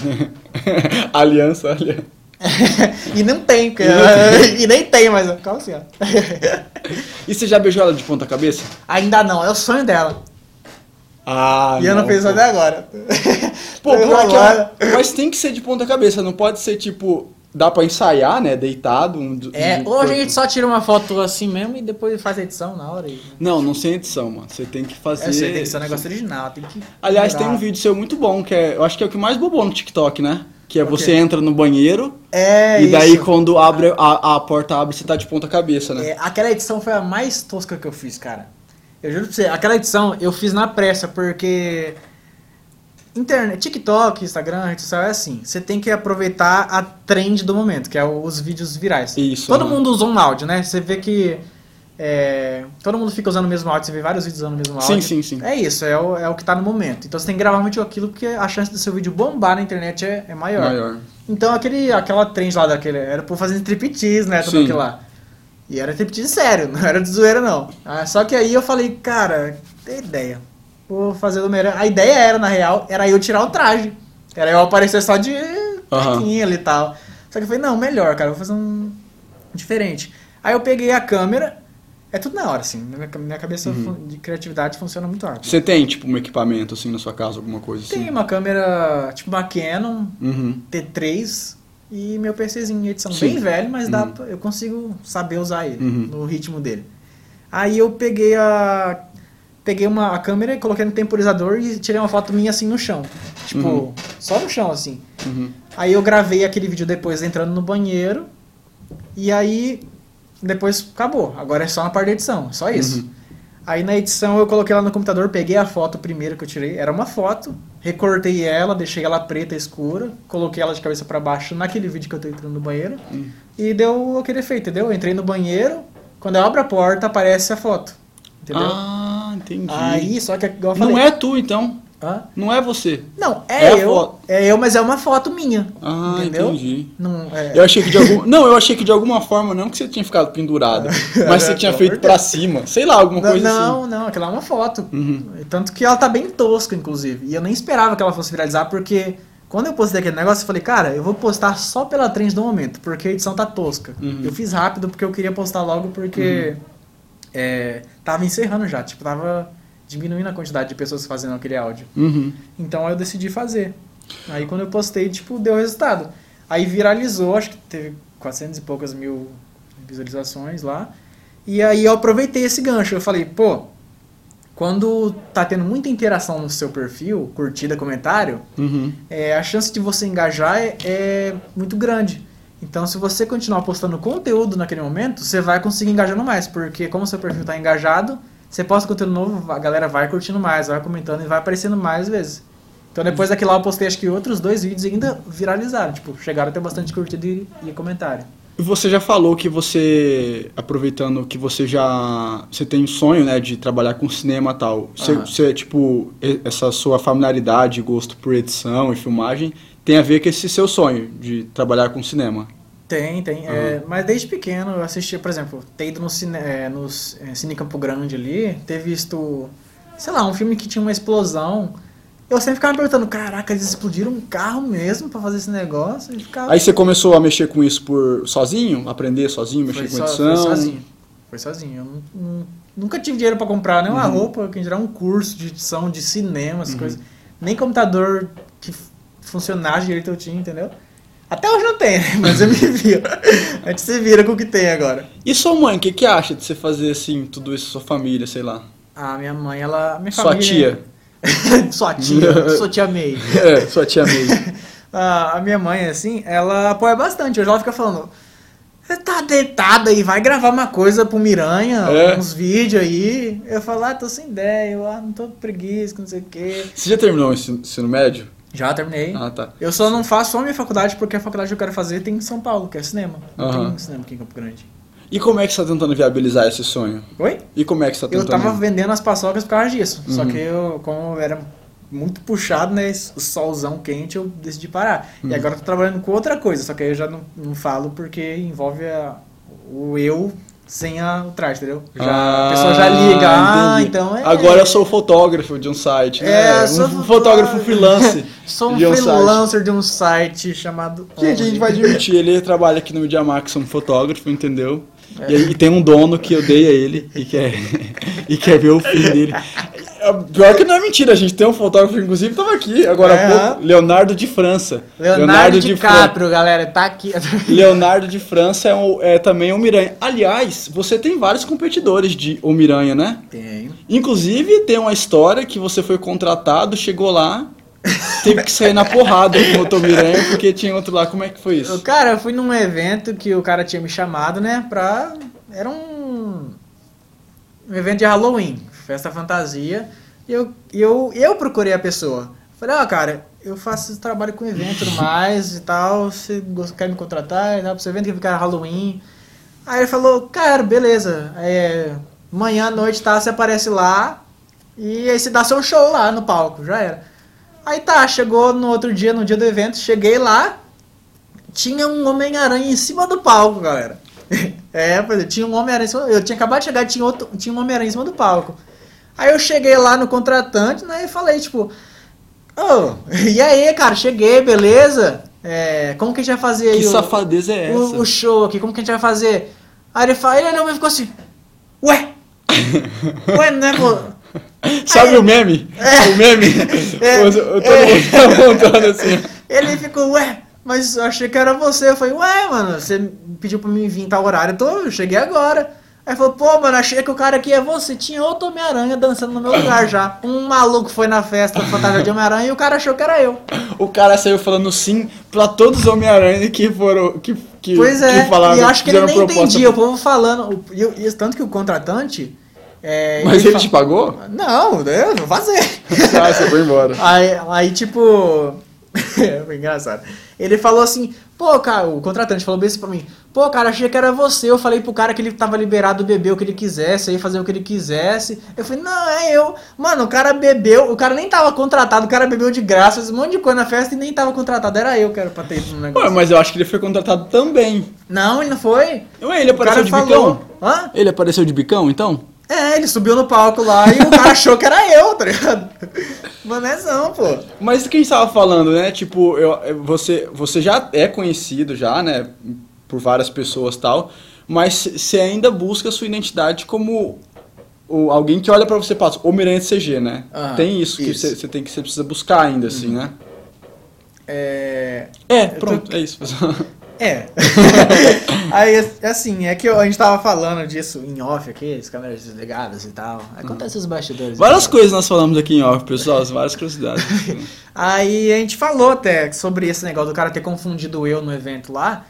aliança, aliança. [laughs] e não tem, porque- E não [laughs] e nem tem, mas calma assim, ó. E você já beijou ela de ponta cabeça? Ainda não, é o sonho dela. Ah, e eu não fiz pô. até agora. Pô, aqui, enrolando. ó, mas tem que ser de ponta cabeça, não pode ser tipo. Dá pra ensaiar, né? Deitado. Um, É, um hoje a gente só tira uma foto assim mesmo e depois faz a edição na hora. E... Não, não sem edição, mano. Você tem que fazer. É, você tem que ser um negócio original, tem que. Aliás, tem um vídeo seu muito bom, que é. Eu acho que é o que mais bobou no TikTok, né? Que é O você entra no banheiro É, e daí isso. quando abre a, a porta abre, você tá de ponta cabeça, né? É, aquela edição foi a mais tosca que eu fiz, cara. Eu juro pra você, aquela edição eu fiz na pressa, porque. Internet, TikTok, Instagram, rede social é assim. Você tem que aproveitar a trend do momento, que é os vídeos virais. Isso, Todo aham. mundo usa um áudio, né? Você vê que. é, todo mundo fica usando o mesmo áudio, você vê vários vídeos usando o mesmo Sim, áudio. sim, sim. É isso, é o, é o que tá no momento. Então você tem que gravar muito aquilo, porque a chance do seu vídeo bombar na internet é, é maior. Maior. Então aquele, aquela trend lá daquele. Era por fazer striptease, né? Tudo Sim. aquilo lá. E era striptease sério, [laughs] não era de zoeira, não. Ah, só que aí eu falei, cara, tem ideia. Vou fazer do Homem-Aranha. A ideia era, na real, era eu tirar o traje. Era eu aparecer só de taquinha ali e tal. Só que eu falei, não, melhor, cara, vou fazer um diferente. Aí eu peguei a câmera. É tudo na hora, assim. Minha, cabeça Uhum. de criatividade funciona muito rápido. Você tem, tipo, um equipamento assim na sua casa, alguma coisa assim? Tem uma câmera, tipo uma Canon, Uhum. T3 e meu PCzinho de edição Sim. bem velho, mas dá Uhum. pra- eu consigo saber usar ele Uhum. no ritmo dele. Aí eu peguei a peguei uma a câmera e coloquei no temporizador e tirei uma foto minha assim no chão. Tipo, Uhum. só no chão assim. Uhum. Aí eu gravei aquele vídeo depois entrando no banheiro e aí depois acabou. Agora é só na parte da edição, só isso. Uhum. Aí na edição eu coloquei ela no computador, peguei a foto primeiro que eu tirei, era uma foto, recortei ela, deixei ela preta escura, coloquei ela de cabeça pra baixo naquele vídeo que eu tô entrando no banheiro Hum. e deu aquele efeito, entendeu? Eu entrei no banheiro, Quando eu abro a porta, aparece a foto. Entendeu? Ah, entendi. Aí, só que igual eu falei. Não é tu, então. Hã? Não é você. Não, É é, eu. É eu, mas é uma foto minha. Ah, entendeu? entendi. Não, é, Eu achei que de algum... Não, eu achei que de alguma forma, não que você tinha ficado pendurado, [laughs] mas você tinha feito pra cima. Sei lá, alguma Não, coisa assim. não, não, aquela é uma foto. Uhum. Tanto que ela tá bem tosca, inclusive. E eu nem esperava que ela fosse viralizar, porque quando eu postei aquele negócio, eu falei, cara, eu vou postar só pela trend do momento, porque a edição tá tosca. Uhum. Eu fiz rápido porque eu queria postar logo, porque é, tava encerrando já, tipo, tava diminuindo a quantidade de pessoas fazendo aquele áudio. Uhum. Então eu decidi fazer. Aí quando eu postei, tipo, deu resultado. Aí viralizou, acho que teve 400 e poucas mil visualizações lá. E aí eu aproveitei esse gancho. Eu falei, pô, quando tá tendo muita interação no seu perfil, curtida, comentário, Uhum. é, a chance de você engajar é, é muito grande. Então, se você continuar postando conteúdo naquele momento, você vai conseguir engajando mais, porque como seu perfil está engajado, você posta conteúdo novo, a galera vai curtindo mais, vai comentando e vai aparecendo mais vezes. Então, depois daquilo lá, eu postei acho que outros dois vídeos ainda viralizaram, tipo, chegaram a ter bastante curtida e, e comentário. E você já falou que você, aproveitando que você já, você tem um sonho, né, de trabalhar com cinema e tal. Você, Aham. você, tipo, essa sua familiaridade, gosto por edição e filmagem, tem a ver com esse seu sonho de trabalhar com cinema. Tem, tem. é, mas desde pequeno eu assistia, por exemplo, ter ido no cine, é, no é, Cine Campo Grande ali, ter visto, sei lá, um filme que tinha uma explosão. Eu sempre ficava me perguntando, caraca, eles explodiram um carro mesmo pra fazer esse negócio? Ficava... Aí você começou a mexer com isso por sozinho, aprender sozinho, mexer foi, com só- edição. foi sozinho. Foi sozinho. Eu não- não- nunca tive dinheiro pra comprar nem uma Uhum. roupa, quem dirá um curso de edição, de cinema, essas coisas. Nem computador que f- funcionasse direito eu tinha, entendeu? Até hoje não tem, né? [laughs] mas eu me viro. A gente se vira com o que tem agora. E sua mãe, o que, que acha de você fazer assim, tudo isso, sua família, sei lá? A minha mãe, ela. Minha Sua família, [laughs] sua tia. [laughs] sua tia May. É, sua tia May. a, minha mãe, assim, ela apoia bastante. Hoje ela fica falando. Você tá deitada aí, vai gravar uma coisa pro Miranha, É. uns vídeos aí. Eu falo, ah, tô sem ideia, eu ah, não tô preguiça, não sei o quê. Você já terminou o ensino médio? Já terminei. Ah, tá. Eu só não faço só a minha faculdade, porque a faculdade que eu quero fazer tem em São Paulo, que é cinema. Não Aham. tem cinema aqui em Campo Grande. E como é que você tá tentando viabilizar esse sonho? Oi? E como é que você tá Eu tentando... tava vendendo as paçocas por causa disso. Só Uhum. que eu, como eu era muito puxado, né? O solzão quente, eu decidi parar. Uhum. E agora eu tô trabalhando com outra coisa, só que aí eu já não, não falo porque envolve a- o eu sem a, o traje, entendeu? Já, a pessoa já liga, ah, entendi. então é. Agora eu sou fotógrafo de um site, né? É, um sou fotógrafo freelance. [laughs] Sou um de um site. freelancer de um site chamado. Gente, a gente vai [laughs] admitir, ele trabalha aqui no Media Max como fotógrafo, entendeu? É. E, aí tem um dono que odeia ele e quer, [laughs] e quer ver o fim dele. É, Pior que não é mentira, a gente tem um fotógrafo, inclusive, tava aqui agora há É. pouco, Leonardo de França. Leonardo, de DiCaprio, galera, tá aqui. [laughs] Leonardo de França é, um- é também o Miranha. Aliás, você tem vários competidores de O Miranha, né? Tenho. Inclusive, tem uma história que você foi contratado, chegou lá, teve que sair na porrada com o Tom Miranha, porque tinha outro lá. Como é que foi isso? cara, eu fui num evento que o cara tinha me chamado, né, pra... Era um... Um evento de Halloween, festa fantasia. E eu, eu, eu procurei a pessoa. Falei, ó, cara, eu faço trabalho com evento [laughs] mais e tal. Você quer me contratar e tal, pra esse evento que ficar Halloween. Aí ele falou, cara, beleza. É, manhã à noite, tá? Você aparece lá e aí você dá seu show lá no palco, já era. Aí tá, chegou no outro dia, no dia do evento, cheguei lá, tinha um Homem-Aranha em cima do palco, galera. [laughs] é, pois é, tinha um Homem-Aranha em cima. Eu tinha acabado de chegar tinha, outro, tinha um Homem-Aranha em cima do palco. Aí eu cheguei lá no contratante, né, e falei, tipo, ô, e aí, cara, cheguei, beleza? É, como que a gente vai fazer aí Que o- safadeza é essa? o, o show aqui, como que a gente vai fazer? Aí ele fala, ele não, ficou assim, ué, [laughs] ué, não é, pô, Sabe Aí- o meme? É. O meme? [laughs] É. O- Todo É. [laughs] montando assim. Ele ficou, ué, mas eu achei que era você. Eu falei, ué, mano, você pediu pra mim vir em tal horário, então eu cheguei agora. Aí falou, pô, mano, achei que o cara aqui é você. Tinha outro Homem-Aranha dançando no meu [clears throat] lugar já. Um maluco foi na festa fantasia de Homem-Aranha e o cara achou que era eu. O cara saiu falando sim pra todos os Homem-Aranha que foram. Que, que, Pois é, que falaram e eu acho que ele nem proposta entendia, o povo falando. E, e tanto que o contratante. é, Mas ele fa- te pagou? Não, eu vou fazer. [laughs] Ah, você foi embora. Aí, aí tipo. [laughs] É, foi engraçado. Ele falou assim, pô, cara, o contratante falou bem assim pra mim, pô, cara, achei que era você. Eu falei pro cara que ele tava liberado beber o que ele quisesse, aí fazer o que ele quisesse. Eu falei, não, é eu. Mano, o cara bebeu, o cara nem tava contratado, o cara bebeu de graça, fez um monte de coisa na festa e nem tava contratado. Era eu que era pra ter ido no Ué, negócio. mas eu acho que ele foi contratado também. Não, ele não foi. Ué, ele apareceu de falou. bicão? Hã? Ele apareceu de bicão, então? É, ele subiu no palco lá e o cara achou que era eu, tá ligado? Manezão, pô. Mas o que a gente tava falando, né? Tipo, eu, você, você já é conhecido já, né? Por várias pessoas e tal. Mas você ainda busca a sua identidade como o, alguém que olha pra você e fala, o Miranha de CG, né? Tem isso, que isso. você você tem que você precisa buscar ainda, assim, né? É. É, tô- pronto, é isso. É. [laughs] Aí, assim, é que a gente tava falando disso em off aqui, as câmeras desligadas e tal. Acontece os bastidores. Várias coisas nós falamos aqui em off, pessoal, várias curiosidades. [laughs] Aí a gente falou até sobre esse negócio do cara ter confundido eu no evento lá.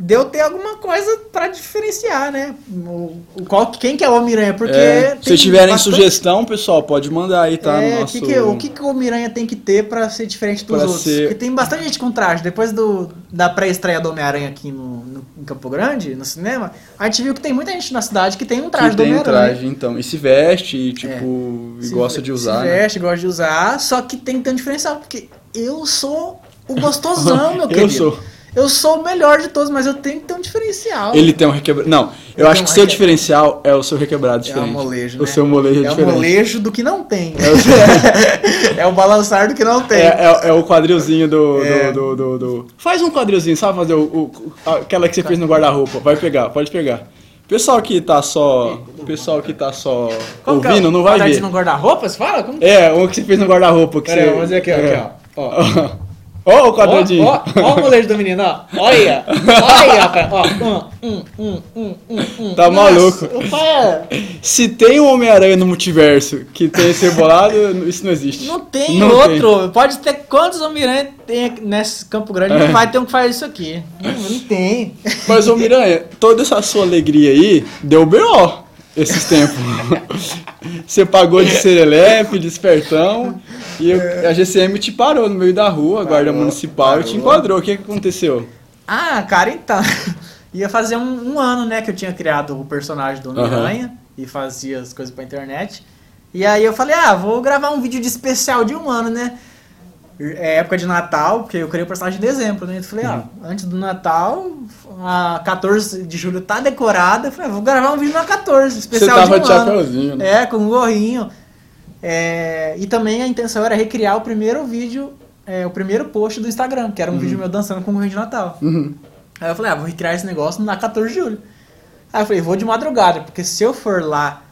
Deu ter alguma coisa pra diferenciar, né? O, o qual, quem que é o Homem-Aranha? Porque. É, se tiverem bastante- sugestão, pessoal, pode mandar aí, tá? É, no nosso... que que- o que, que o Homem-Aranha tem que ter pra ser diferente dos Pra outros? ser- Porque tem bastante gente com traje. Depois do, da pré-estreia do Homem-Aranha aqui no, no- em Campo Grande, no cinema, a gente viu que tem muita gente na cidade que tem um traje que do tem um Homem-Aranha. traje, então. E se veste, e, tipo, e Se gosta de usar. Se né? veste, gosta de usar, só que tem que ter um diferencial, porque eu sou o gostosão, [laughs] meu Eu querido. sou. Eu sou o melhor de todos, mas eu tenho que ter um diferencial. Ele tem um requebrado. Não, eu, Eu acho que um seu diferencial é o seu requebrado é diferente. o molejo, O né? seu molejo é, é o diferente. molejo do que não tem. É o seu- [laughs] é o balançar do que não tem. É, é- é o quadrilzinho do, É. do, do, do- do- Faz um quadrilzinho, sabe fazer o, o- aquela que você fez no guarda-roupa. Vai pegar, pode pegar. Pessoal que tá só. Pessoal que tá só Como que é? ouvindo, não vai ver. no guarda-roupa, você fala? Como... É, o que você fez no guarda-roupa. que Pera aí, você- vamos fazer aqui, ó, é. aqui, ó. ó. [laughs] Ó o quadradinho. Ó, ó, ó o molejo do menino, ó. Olha, olha, cara. Ó, um, um, um, um, um. Tá Nossa, maluco. O pai é... Se tem um Homem-Aranha no multiverso que tem esse bolado, isso não existe. Não tem Não outro. Pode ter quantos Homem-Aranha tem nesse Campo Grande, É. não vai ter um que faz isso aqui. Não, não tem. Mas, ô Miranha, toda essa sua alegria aí deu B.O. esses tempos. [laughs] Você pagou de serelepe, de espertão, e eu- a GCM te parou no meio da rua, a guarda municipal, e te parou. enquadrou. O que, que aconteceu? Ah, cara, então. [laughs] Ia fazer um, um ano, né, que eu tinha criado o personagem do Homem-Aranha e fazia as coisas pra internet. E aí eu falei, ah, vou gravar um vídeo de especial de um ano, né? É época de Natal, porque eu criei o personagem em dezembro, né? Eu falei, ah, antes do Natal, a 14 de julho tá decorada. Eu falei, ah, vou gravar um vídeo na 14, Você especial tava de de um chapeuzinho, né? É, com um gorrinho. É, e também a intenção era recriar o primeiro vídeo, é, o primeiro post do Instagram, que era um vídeo meu dançando com o gorrinho de Natal. Uhum. Aí eu falei, ah, vou recriar esse negócio na 14 de julho. Aí eu falei, vou de madrugada, porque se eu for lá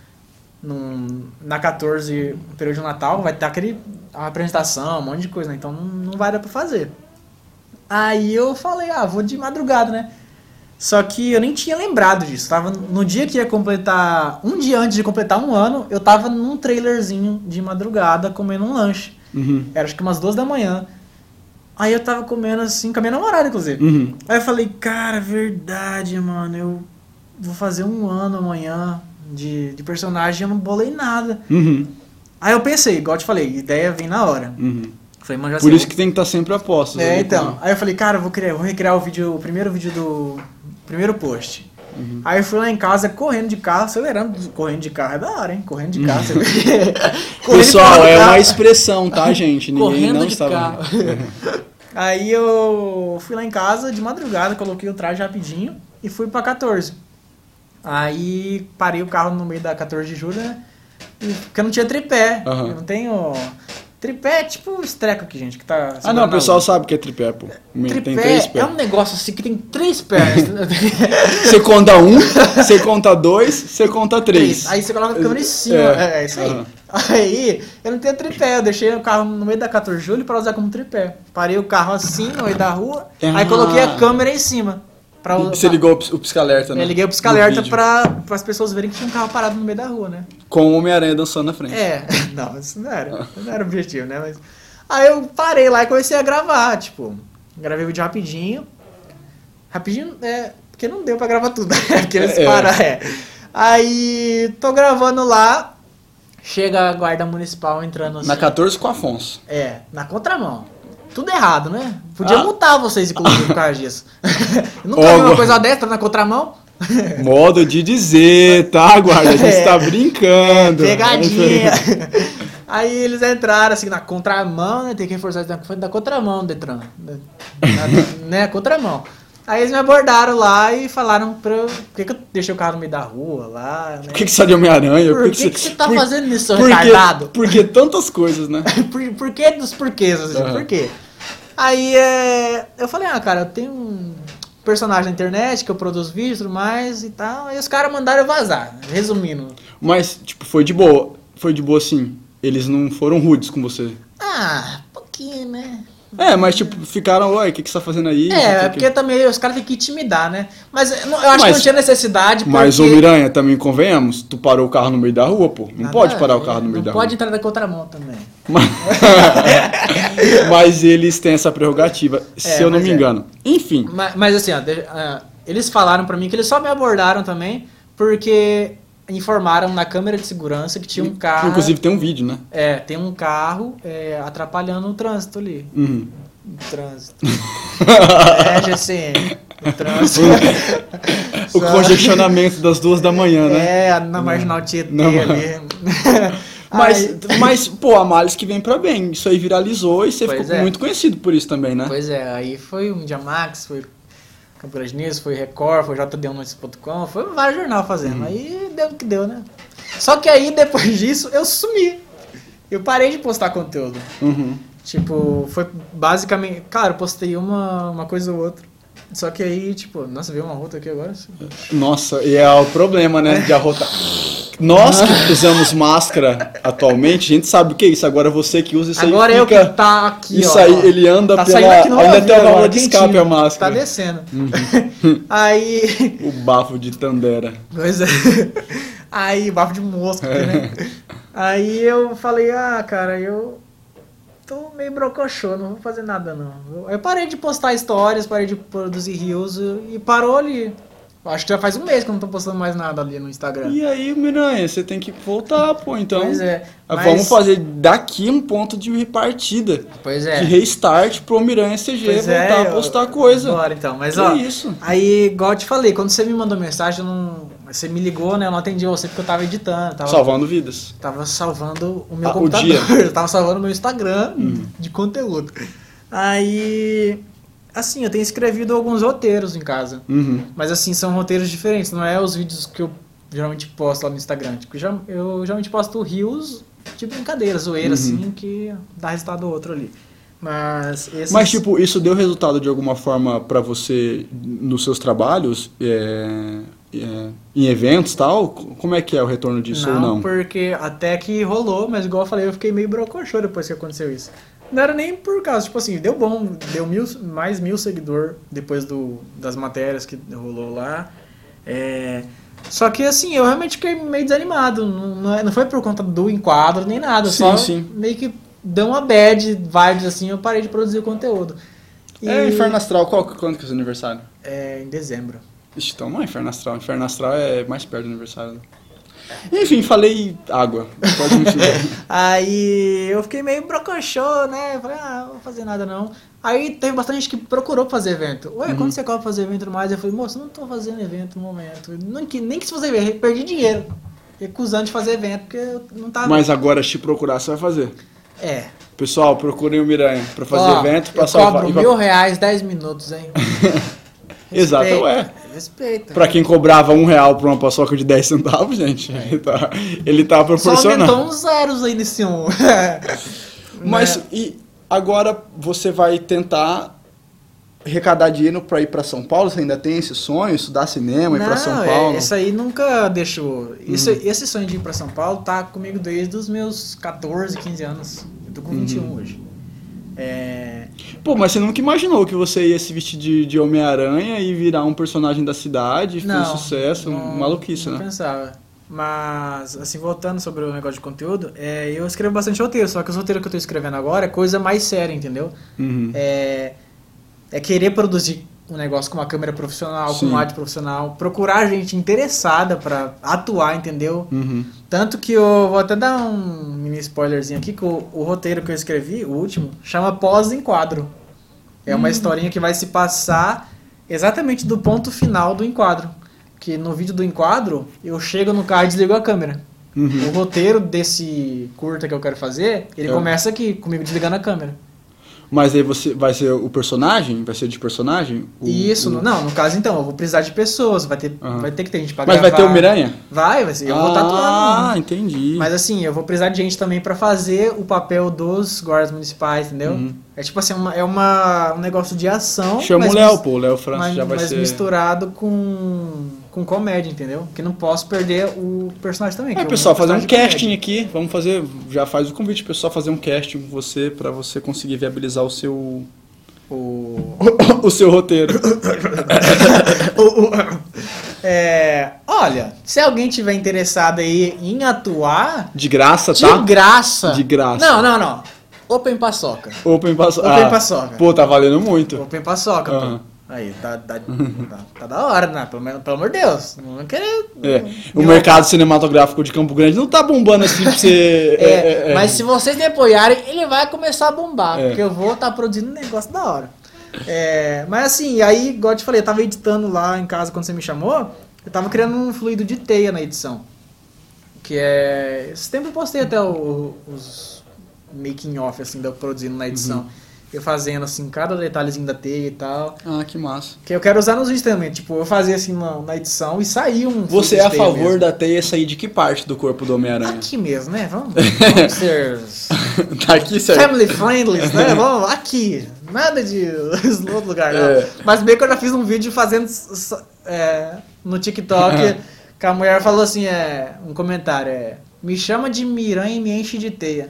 num- na 14, no período de Natal, vai ter aquele apresentação, um monte de coisa, né? Então não, não vai dar pra fazer. Aí eu falei, ah, vou de madrugada, né? Só que eu nem tinha lembrado disso. Tava no dia que ia completar, um dia antes de completar um ano, eu tava num trailerzinho de madrugada comendo um lanche. Uhum. Era acho que umas duas da manhã. Aí eu tava comendo assim, com a minha namorada, inclusive. Uhum. Aí eu falei, cara, verdade, mano, eu vou fazer um ano amanhã de, de personagem, eu não bolei nada. Uhum. Aí eu pensei, igual eu te falei, ideia vem na hora. Uhum. Falei, Por sei, isso que tem que estar sempre a postos. É, né? então. Aí eu falei, cara, eu vou, criar, vou recriar o vídeo, o primeiro vídeo do primeiro post. Uhum. Aí eu fui lá em casa correndo de carro, acelerando. Correndo de carro é da hora, hein? Correndo de carro. Você. [laughs] [laughs] Correndo de Pessoal, é uma expressão, tá, gente? Ninguém Correndo não de estava... carro. [laughs] Aí eu fui lá em casa de madrugada, coloquei o traje rapidinho e fui pra 14. Aí parei o carro no meio da 14 de julho, né? Porque eu não tinha tripé. Aham. Eu não tenho. Tripé é tipo os trecos aqui, gente, que tá. Ah, não, o pessoal sabe o que é tripé, pô. Tem Tripé três pés. é um negócio assim que tem três pernas. [laughs] Você conta um, você conta dois, você conta três. Aí você coloca a câmera em cima. É. É, é isso aí. Aham. Aí eu não tenho tripé, eu deixei o carro no meio da 14 de julho pra usar como tripé. Parei o carro assim no meio da rua, Ah. aí coloquei a câmera em cima. Pra, E Você ligou o pis- o pisca-alerta, né? Eu liguei o pisca-alerta pra, as pessoas verem que tinha um carro parado no meio da rua, né? Com o Homem-Aranha dançando na frente. É, [laughs] não, isso não era, não era o objetivo, né? Mas. Aí eu parei lá e comecei a gravar, tipo, gravei o vídeo rapidinho. Rapidinho, é, porque não deu pra gravar tudo, [laughs] né? Porque eles É. param, é. Aí tô gravando lá, chega a guarda municipal entrando assim. Na 14 com o Afonso. É, na contramão. Tudo errado, né? Podia Ah. multar vocês, inclusive, por causa disso. [laughs] Nunca Ó, vi uma coisa dessa na contramão. [laughs] Modo de dizer, tá, guarda? A gente É. tá brincando. Pegadinha. Aí eles entraram assim na contramão, né? Tem que reforçar isso foi da contramão, Detran. Na- né? Contramão. Aí eles me abordaram lá e falaram pra. Por que, que eu deixei o carro no meio da rua lá, né? Por que, que você é de Homem-Aranha? Por que, que você tá por- fazendo isso, por que- retardado? Por que tantas coisas, né? [laughs] por, por que dos porquês, assim, Aham. por quê? Aí é, eu falei, ah, cara, eu tenho um personagem na internet que eu produzo vídeos e tudo mais e tal. Aí os caras mandaram eu vazar, resumindo. Mas, tipo, foi de boa. Foi de boa assim. Eles não foram rudes com você. Ah, pouquinho, né? É, mas tipo, ficaram, ué, o que, que você tá fazendo aí? Não É, é porque também os caras têm que intimidar, né? Mas eu não- acho Mas- que não tinha necessidade porque... Mas, ô Miranha, também convenhamos, tu parou o carro no meio da rua, pô. Não Nada pode parar o carro no meio não da pode rua. entrar na contramão também. Mas... [laughs] Mas eles têm essa prerrogativa, se eu não me é. engano. Enfim, Mas, mas assim, ó, ah, eles falaram pra mim que eles só me abordaram também porque informaram na câmera de segurança que tinha um carro... inclusive tem um vídeo, né? É, tem um carro é, atrapalhando o trânsito ali. Uhum. O trânsito. é, GCM. O trânsito. [laughs] O congestionamento das duas da manhã, né? É, na marginal Tietê Na- ali. [laughs] Mas, Aí- mas, pô, a males que vem pra bem. Isso aí viralizou e você Pois ficou é. muito conhecido por isso também, né? Pois é, aí foi o Media Max, foi Campo Grande News, foi Record, foi JD1Notícias.com, foi vários jornais fazendo. Uhum. Aí deu o que deu, né? Só que aí, depois [laughs] disso, eu sumi. Eu parei de postar conteúdo. Uhum. Tipo, foi basicamente. Cara, eu postei uma, uma coisa ou outra. Só que aí, tipo, nossa, veio uma rota aqui agora. Nossa, e é o problema, né? De arrotar. Nós que usamos máscara atualmente, a gente sabe o que é isso. Agora você que usa isso Agora aí eu fica... que tá aqui, Isso ó. aí, ele anda tá pela... Ainda tem a agora, válvula de escape a máscara. Tá descendo. Uhum. [laughs] aí. O bafo de Tandera. Pois é. Aí, bafo de mosca, É. né? Aí eu falei, ah, cara, eu tô meio brocochô, não vou fazer nada não. Eu- Eu parei de postar histórias, parei de produzir reels e parou ali. Eu Acho que já faz um mês que eu não tô postando mais nada ali no Instagram. E aí, Miranha, você tem que voltar, pô. Então, Pois é. mas- vamos fazer daqui um ponto de repartida. Pois é. De restart pro Miranha CG Pois voltar é, a postar coisa. Bora então, mas Que ó. isso? Aí, igual eu te falei, quando você me mandou mensagem, eu não. Você me ligou, né? Eu não atendi você porque eu tava editando. Tava, Salvando vidas. Tava salvando o meu Ah, o computador. dia. Uhum. [laughs] Eu tava salvando o meu Instagram de conteúdo. Aí. Assim, eu tenho escrevido alguns roteiros em casa. Uhum. Mas assim, são roteiros diferentes, não é os vídeos que eu geralmente posto lá no Instagram. Tipo, eu geralmente posto rios de brincadeira, zoeira, Uhum. assim, que dá resultado outro ali. Mas esses... Mas, tipo, isso deu resultado de alguma forma pra você nos seus trabalhos? É, é, em eventos tal? Como é que é o retorno disso ou não? porque até que rolou, mas igual eu falei, eu fiquei meio brocochô depois que aconteceu isso. Não era nem por causa, tipo assim, deu bom, deu mil, mais mil seguidor depois do, das matérias que rolou lá. É, só que assim, eu realmente fiquei meio desanimado. Não, não é- foi por conta do enquadro nem nada, Sim, só sim. meio que deu uma bad vibes assim, eu parei de produzir conteúdo. E- É Inferno Astral, qual, quando que é o seu aniversário? É, em dezembro. Ixi, então não é Inferno Astral. Inferno Astral é mais perto do aniversário. Enfim, falei água. [laughs] Aí eu fiquei meio brocochô, né? Falei, ah, não vou fazer nada não. Aí teve bastante gente que procurou fazer evento. Ué, Uhum. quando você cobra fazer evento mais? Eu falei, moço, não tô fazendo evento no momento. Nem que, nem que se fazer evento, perdi dinheiro. Recusando de fazer evento, porque eu não tava. Mas agora, se procurar, você vai fazer. É. Pessoal, procurem o Miranha pra fazer Ó, evento, pra eu salvar. cobro mil reais, 10 minutos, hein? [laughs] Exato, Respeita, ué. Respeita. Pra quem cobrava um real por uma paçoca de 10 centavos, gente, ele tá, ele tá Só proporcionando. aumentou uns zeros aí nesse um. [laughs] Mas Né? e agora você vai tentar arrecadar dinheiro pra ir pra São Paulo? Você ainda tem esse sonho, estudar cinema, ir pra São é, Paulo? Isso aí nunca deixou. Isso, Esse sonho de ir pra São Paulo tá comigo desde os meus 14, 15 anos. Eu tô com 21 Uhum. hoje. É, Pô, mas você nunca imaginou que você ia se vestir de, de Homem-Aranha e virar um personagem da cidade, foi um não, sucesso, não- maluquice, não né? pensava. Mas, assim, voltando sobre o negócio de conteúdo, é, eu escrevo bastante roteiro, só que os roteiros que eu tô escrevendo agora é coisa mais séria, entendeu? Uhum. É, é querer produzir um negócio com uma câmera profissional, Sim. com uma arte profissional, procurar gente interessada pra atuar, entendeu? Uhum. Tanto que eu vou até dar um mini spoilerzinho aqui, que o, o roteiro que eu escrevi, o último, chama Pós-Enquadro. É uma historinha que vai se passar exatamente do ponto final do enquadro. Que no vídeo do enquadro, eu chego no carro e desligo a câmera. O roteiro desse curta que eu quero fazer, ele É. começa aqui, comigo desligando a câmera. Mas aí você vai ser o personagem? Vai ser de personagem? O- Isso, o- não, no caso então, eu vou precisar de pessoas, vai ter, Aham. vai ter que ter gente pra Mas gravar. vai ter o Miranha? Vai, vai ser, eu vou estar Ah, entendi. Mas assim, eu vou precisar de gente também pra fazer o papel dos guardas municipais, entendeu? Uhum. É tipo assim, uma, é uma, um negócio de ação. Chama mas o Léo, pô. O Léo França mas, já vai mas ser... misturado com, com comédia, entendeu? Que não posso perder o personagem também. É, que pessoal, fazer um de casting aqui. Vamos fazer. Já faz o convite, pessoal, fazer um casting com você pra você conseguir viabilizar o seu. O... [coughs] o seu roteiro. [coughs] [coughs] É, olha, se alguém tiver interessado aí em atuar, De graça, de tá? graça. De graça. Não, não, não. Open paçoca. Open paçoca. Open paçoca. Pô, tá valendo muito. Open paçoca, Aham. pô. Aí, tá, tá, tá, tá da hora, né? Pelo, pelo amor de Deus. Não vou querer. É. O me mercado cinematográfico de Campo Grande não tá bombando assim pra você. [laughs] É, mas se vocês me apoiarem, ele vai começar a bombar, É. porque eu vou estar produzindo um negócio da hora. É, mas assim, aí, igual eu te falei, eu tava editando lá em casa quando você me chamou, eu tava criando um fluido de teia na edição. Que é. Esse tempo eu postei até o- os making off, assim, da produzindo na edição. Uhum. Eu fazendo, assim, cada detalhezinho da teia e tal. Ah, que massa. Que eu quero usar nos vídeos também. Tipo, eu fazia assim na, na edição e saía um. Você é a favor mesmo. da teia sair de que parte do corpo do Homem-Aranha? Aqui mesmo, né? Vamos, [laughs] vamos ser [laughs] tá aqui, family friendly, né? Vamos aqui. Nada de [laughs] outro lugar, não. É. Mas bem que eu já fiz um vídeo fazendo é, no TikTok que a mulher falou assim, é, um comentário, é, me chama de miranha e me enche de teia.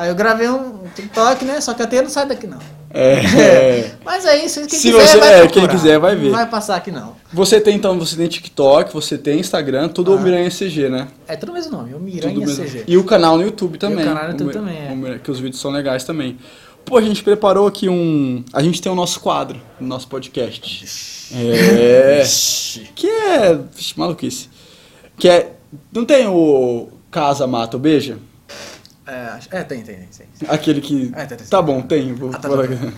Aí eu gravei um TikTok, né? Só que a teia não sai daqui, não. É. [laughs] Mas aí, se quem Se quiser, você- vai é, procurar. quem quiser vai ver. Não vai passar aqui, não. Você tem então, você tem TikTok, você tem Instagram, tudo Ah. Homem-Aranha CG, né? É tudo o mesmo nome, o Tudo Miranha mesmo. CG. E o canal no YouTube também. canal no YouTube O- também, é. o- Que os vídeos são legais também. Pô, a gente preparou aqui um. A gente tem o nosso quadro no nosso podcast. É. que é. Vixe, maluquice. Que é. Não tem o Casa Mata ou Beija? É, é, tem, tem, tem. tem. Aquele que. É, tem, tem. Tá bom, tem. Vou Ah, tá, falar tá, aqui.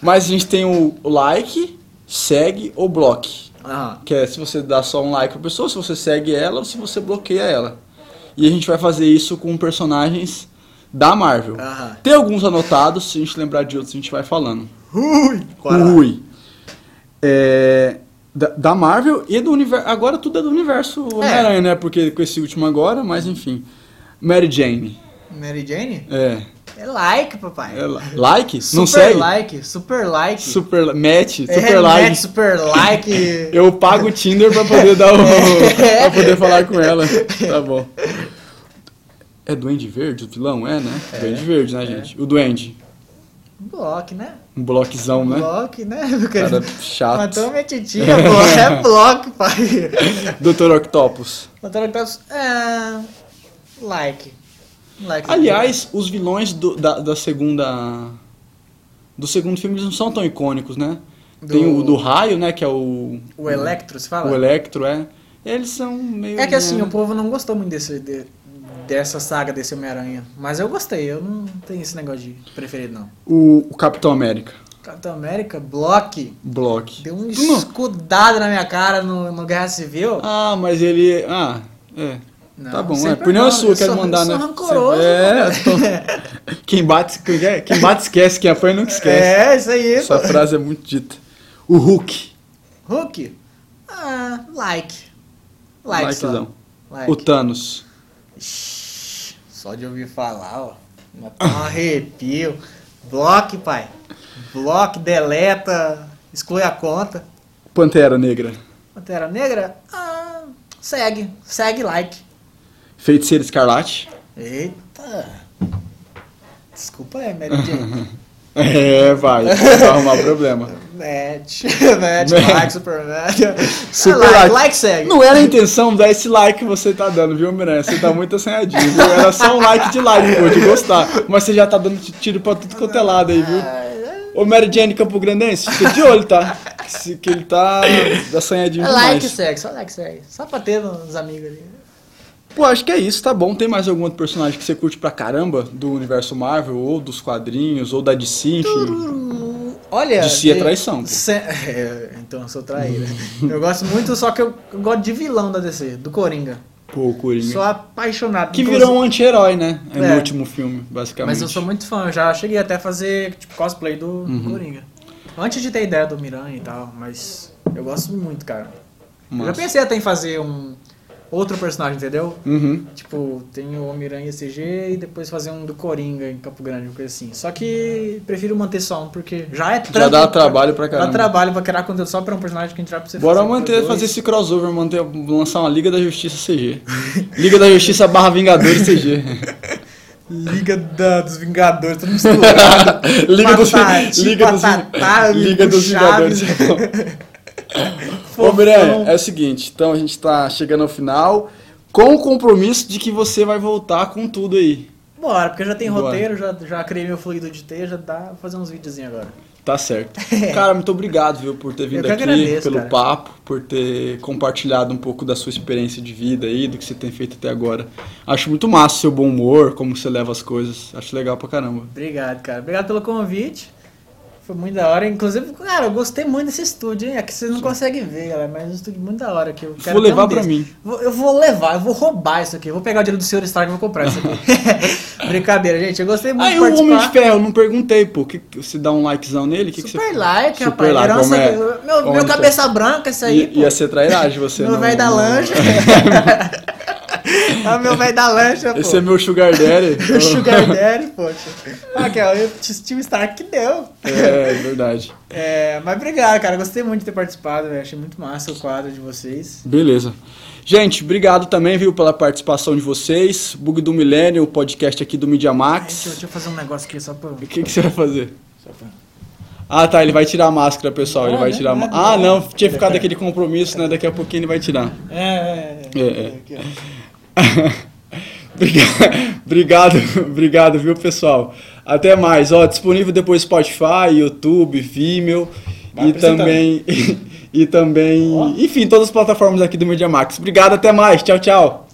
Mas a gente tem o like, segue ou bloque. Aham. Que é se você dá só um like pra pessoa, se você segue ela ou se você bloqueia ela. E a gente vai fazer isso com personagens da Marvel. Tem alguns anotados, se a gente lembrar de outros a gente vai falando. Ui! Rui. É, da, da Marvel e do universo. Agora tudo é do universo Homem-Aranha, né? Porque com esse último agora, mas enfim. Mary Jane. Mary Jane? É. É like, papai. é like? Não super segue? like, super like. Super match, É, super like. mete super like. [laughs] Eu pago o Tinder pra poder dar o. É. [laughs] pra poder falar com ela. Tá bom. É Duende Verde o vilão? É, né? Duende Verde, né, gente? O Duende. Block, né? Um bloquezão, né? Block, né? [laughs] Cara chato. Matou minha titia, pô. É block, pai. Dr. Octopus. Matou Octopus. É. Like. Like. Aliás, os vilões do- da, da segunda. Do segundo filme eles não são tão icônicos, né? Tem Do- o do raio, né? Que é o. O Electro, você fala? O Electro, é. Eles são meio. É que assim, né? o povo não gostou muito desse, de- dessa saga desse Homem-Aranha. Mas eu gostei, eu não tenho esse negócio de preferido, não. o, o Capitão América. Capitão América, Block. Block. Deu um escudado na minha cara no, no Guerra Civil. Ah, mas ele. Ah, é. Não, tá bom, é. não, é sua, quero sou- mandar, eu né? sou rancoroso, É, tô- [laughs] quem, bate, quem é? quem bate esquece, quem apanha nunca esquece. É, isso aí. Essa pô. frase é muito dita. O Hulk. Hulk? Ah, like. Like Likezão. só. Like. O Thanos. Só de ouvir falar, ó. Um arrepio. Block, pai. Block, deleta, exclui a conta. Pantera Negra. Pantera Negra? Ah, segue. Segue like. Feiticeiro Escarlate. Eita. Desculpa aí, Mary Jane. [laughs] É, vai. Vai [laughs] arrumar problema. Match. Match, [laughs] like, super match. Super like, like. like segue. Não era a intenção dar esse like que você tá dando, viu, Miranha? Você tá muito assanhadinho, viu? Era só um like de like, pô, de gostar. Mas você já tá dando tiro pra tudo quanto é lado aí, viu? Ô, Mary Jane Campo Grandense, fica de olho, tá? Que, que ele tá assanhadinho like demais. segue, só like segue. Só pra ter nos amigos ali. Pô, acho que é isso, tá bom. Tem mais algum outro personagem que você curte pra caramba do universo Marvel, ou dos quadrinhos, ou da DC, enfim? Olha. DC é eu- traição, se- [laughs] é, então eu sou traíra. eu gosto muito, só que eu, eu gosto de vilão da DC, do Coringa. Pô, Coringa. Sou apaixonado. Que virou um anti-herói, né? No É. último filme, basicamente. Mas eu sou muito fã, eu já cheguei até a fazer tipo, cosplay do Uhum. Coringa. Antes de ter ideia do Miranha e tal, mas eu gosto muito, cara. Eu já Massa. pensei até em fazer um outro personagem, entendeu? Uhum. Tipo, tem o Homem-Aranha CG e depois fazer um do Coringa em Campo Grande, uma coisa assim. Só que prefiro manter só um, porque já é Já dá trabalho pra caramba. Dá trabalho pra criar conteúdo só pra um personagem que vai pra você Bora fazer manter, fazer esse crossover, manter, lançar uma Liga da Justiça CG. [laughs] Liga da Justiça barra Vingadores CG. [laughs] Liga da- dos Vingadores, tudo misturado. Liga dos, [laughs] Patati, Liga dos, patatá, Liga dos Chaves. Ô, Fofão. Miranha, é o seguinte, então a gente tá chegando ao final com o compromisso de que você vai voltar com tudo aí. Bora, porque já tem Bora. roteiro, já, já criei meu fluido de T, já dá pra fazer uns videozinhos agora. Tá certo. [laughs] Cara, muito obrigado, viu, por ter vindo aqui, agradeço, pelo cara. papo, por ter compartilhado um pouco da sua experiência de vida aí, do que você tem feito até agora. Acho muito massa o seu bom humor, como você leva as coisas. Acho legal pra caramba. Obrigado, cara. Obrigado pelo convite. Foi muito da hora. Inclusive, cara, eu gostei muito desse estúdio, hein? Que vocês não conseguem ver, galera, mas é um estúdio muito da hora. Que eu quero Vou levar um pra mim. Eu vou levar, eu vou roubar isso aqui. Eu vou pegar o dinheiro do senhor Stark e vou comprar isso aqui. [laughs] [laughs] Brincadeira, gente. Eu gostei muito Aí o. Homem de Ferro, eu não perguntei, pô. Que, que- você dá um likezão nele? Que que Super você... like, Super rapaz. like, Herança é? Meu, meu cabeça branca, isso aí. I, pô. ia ser trairagem você. Não- velho da lancha. [laughs] é o meu velho da lancha, pô. Esse é meu sugar daddy. [laughs] Sugar Daddy, poxa. Ah, que é o Steve Stark que deu. É, verdade. É, mas obrigado, cara. Gostei muito de ter participado, velho. Achei muito massa o quadro de vocês. Beleza. Gente, obrigado também, viu, pela participação de vocês. Bug do Milênio, o podcast aqui do Media Ai, Max. deixa, eu- deixa eu fazer um negócio aqui só pra. O que, que você vai fazer? Só pra... Ah, tá, ele vai tirar a máscara, pessoal. Ele Ah, vai né? tirar a Ah, máscara. Ah, né? não, tinha ficado [laughs] aquele compromisso, né? Daqui a pouquinho ele vai tirar. É, é, É, é. Ó. [laughs] Obrigado, obrigado, viu, pessoal? Até mais. Ó, disponível depois Spotify, YouTube, Vimeo Vai e também [laughs] e também, Ó. enfim, todas as plataformas aqui do Media Max. Obrigado, até mais. Tchau, tchau.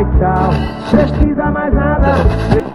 E tchau. Pesquisa mais nada.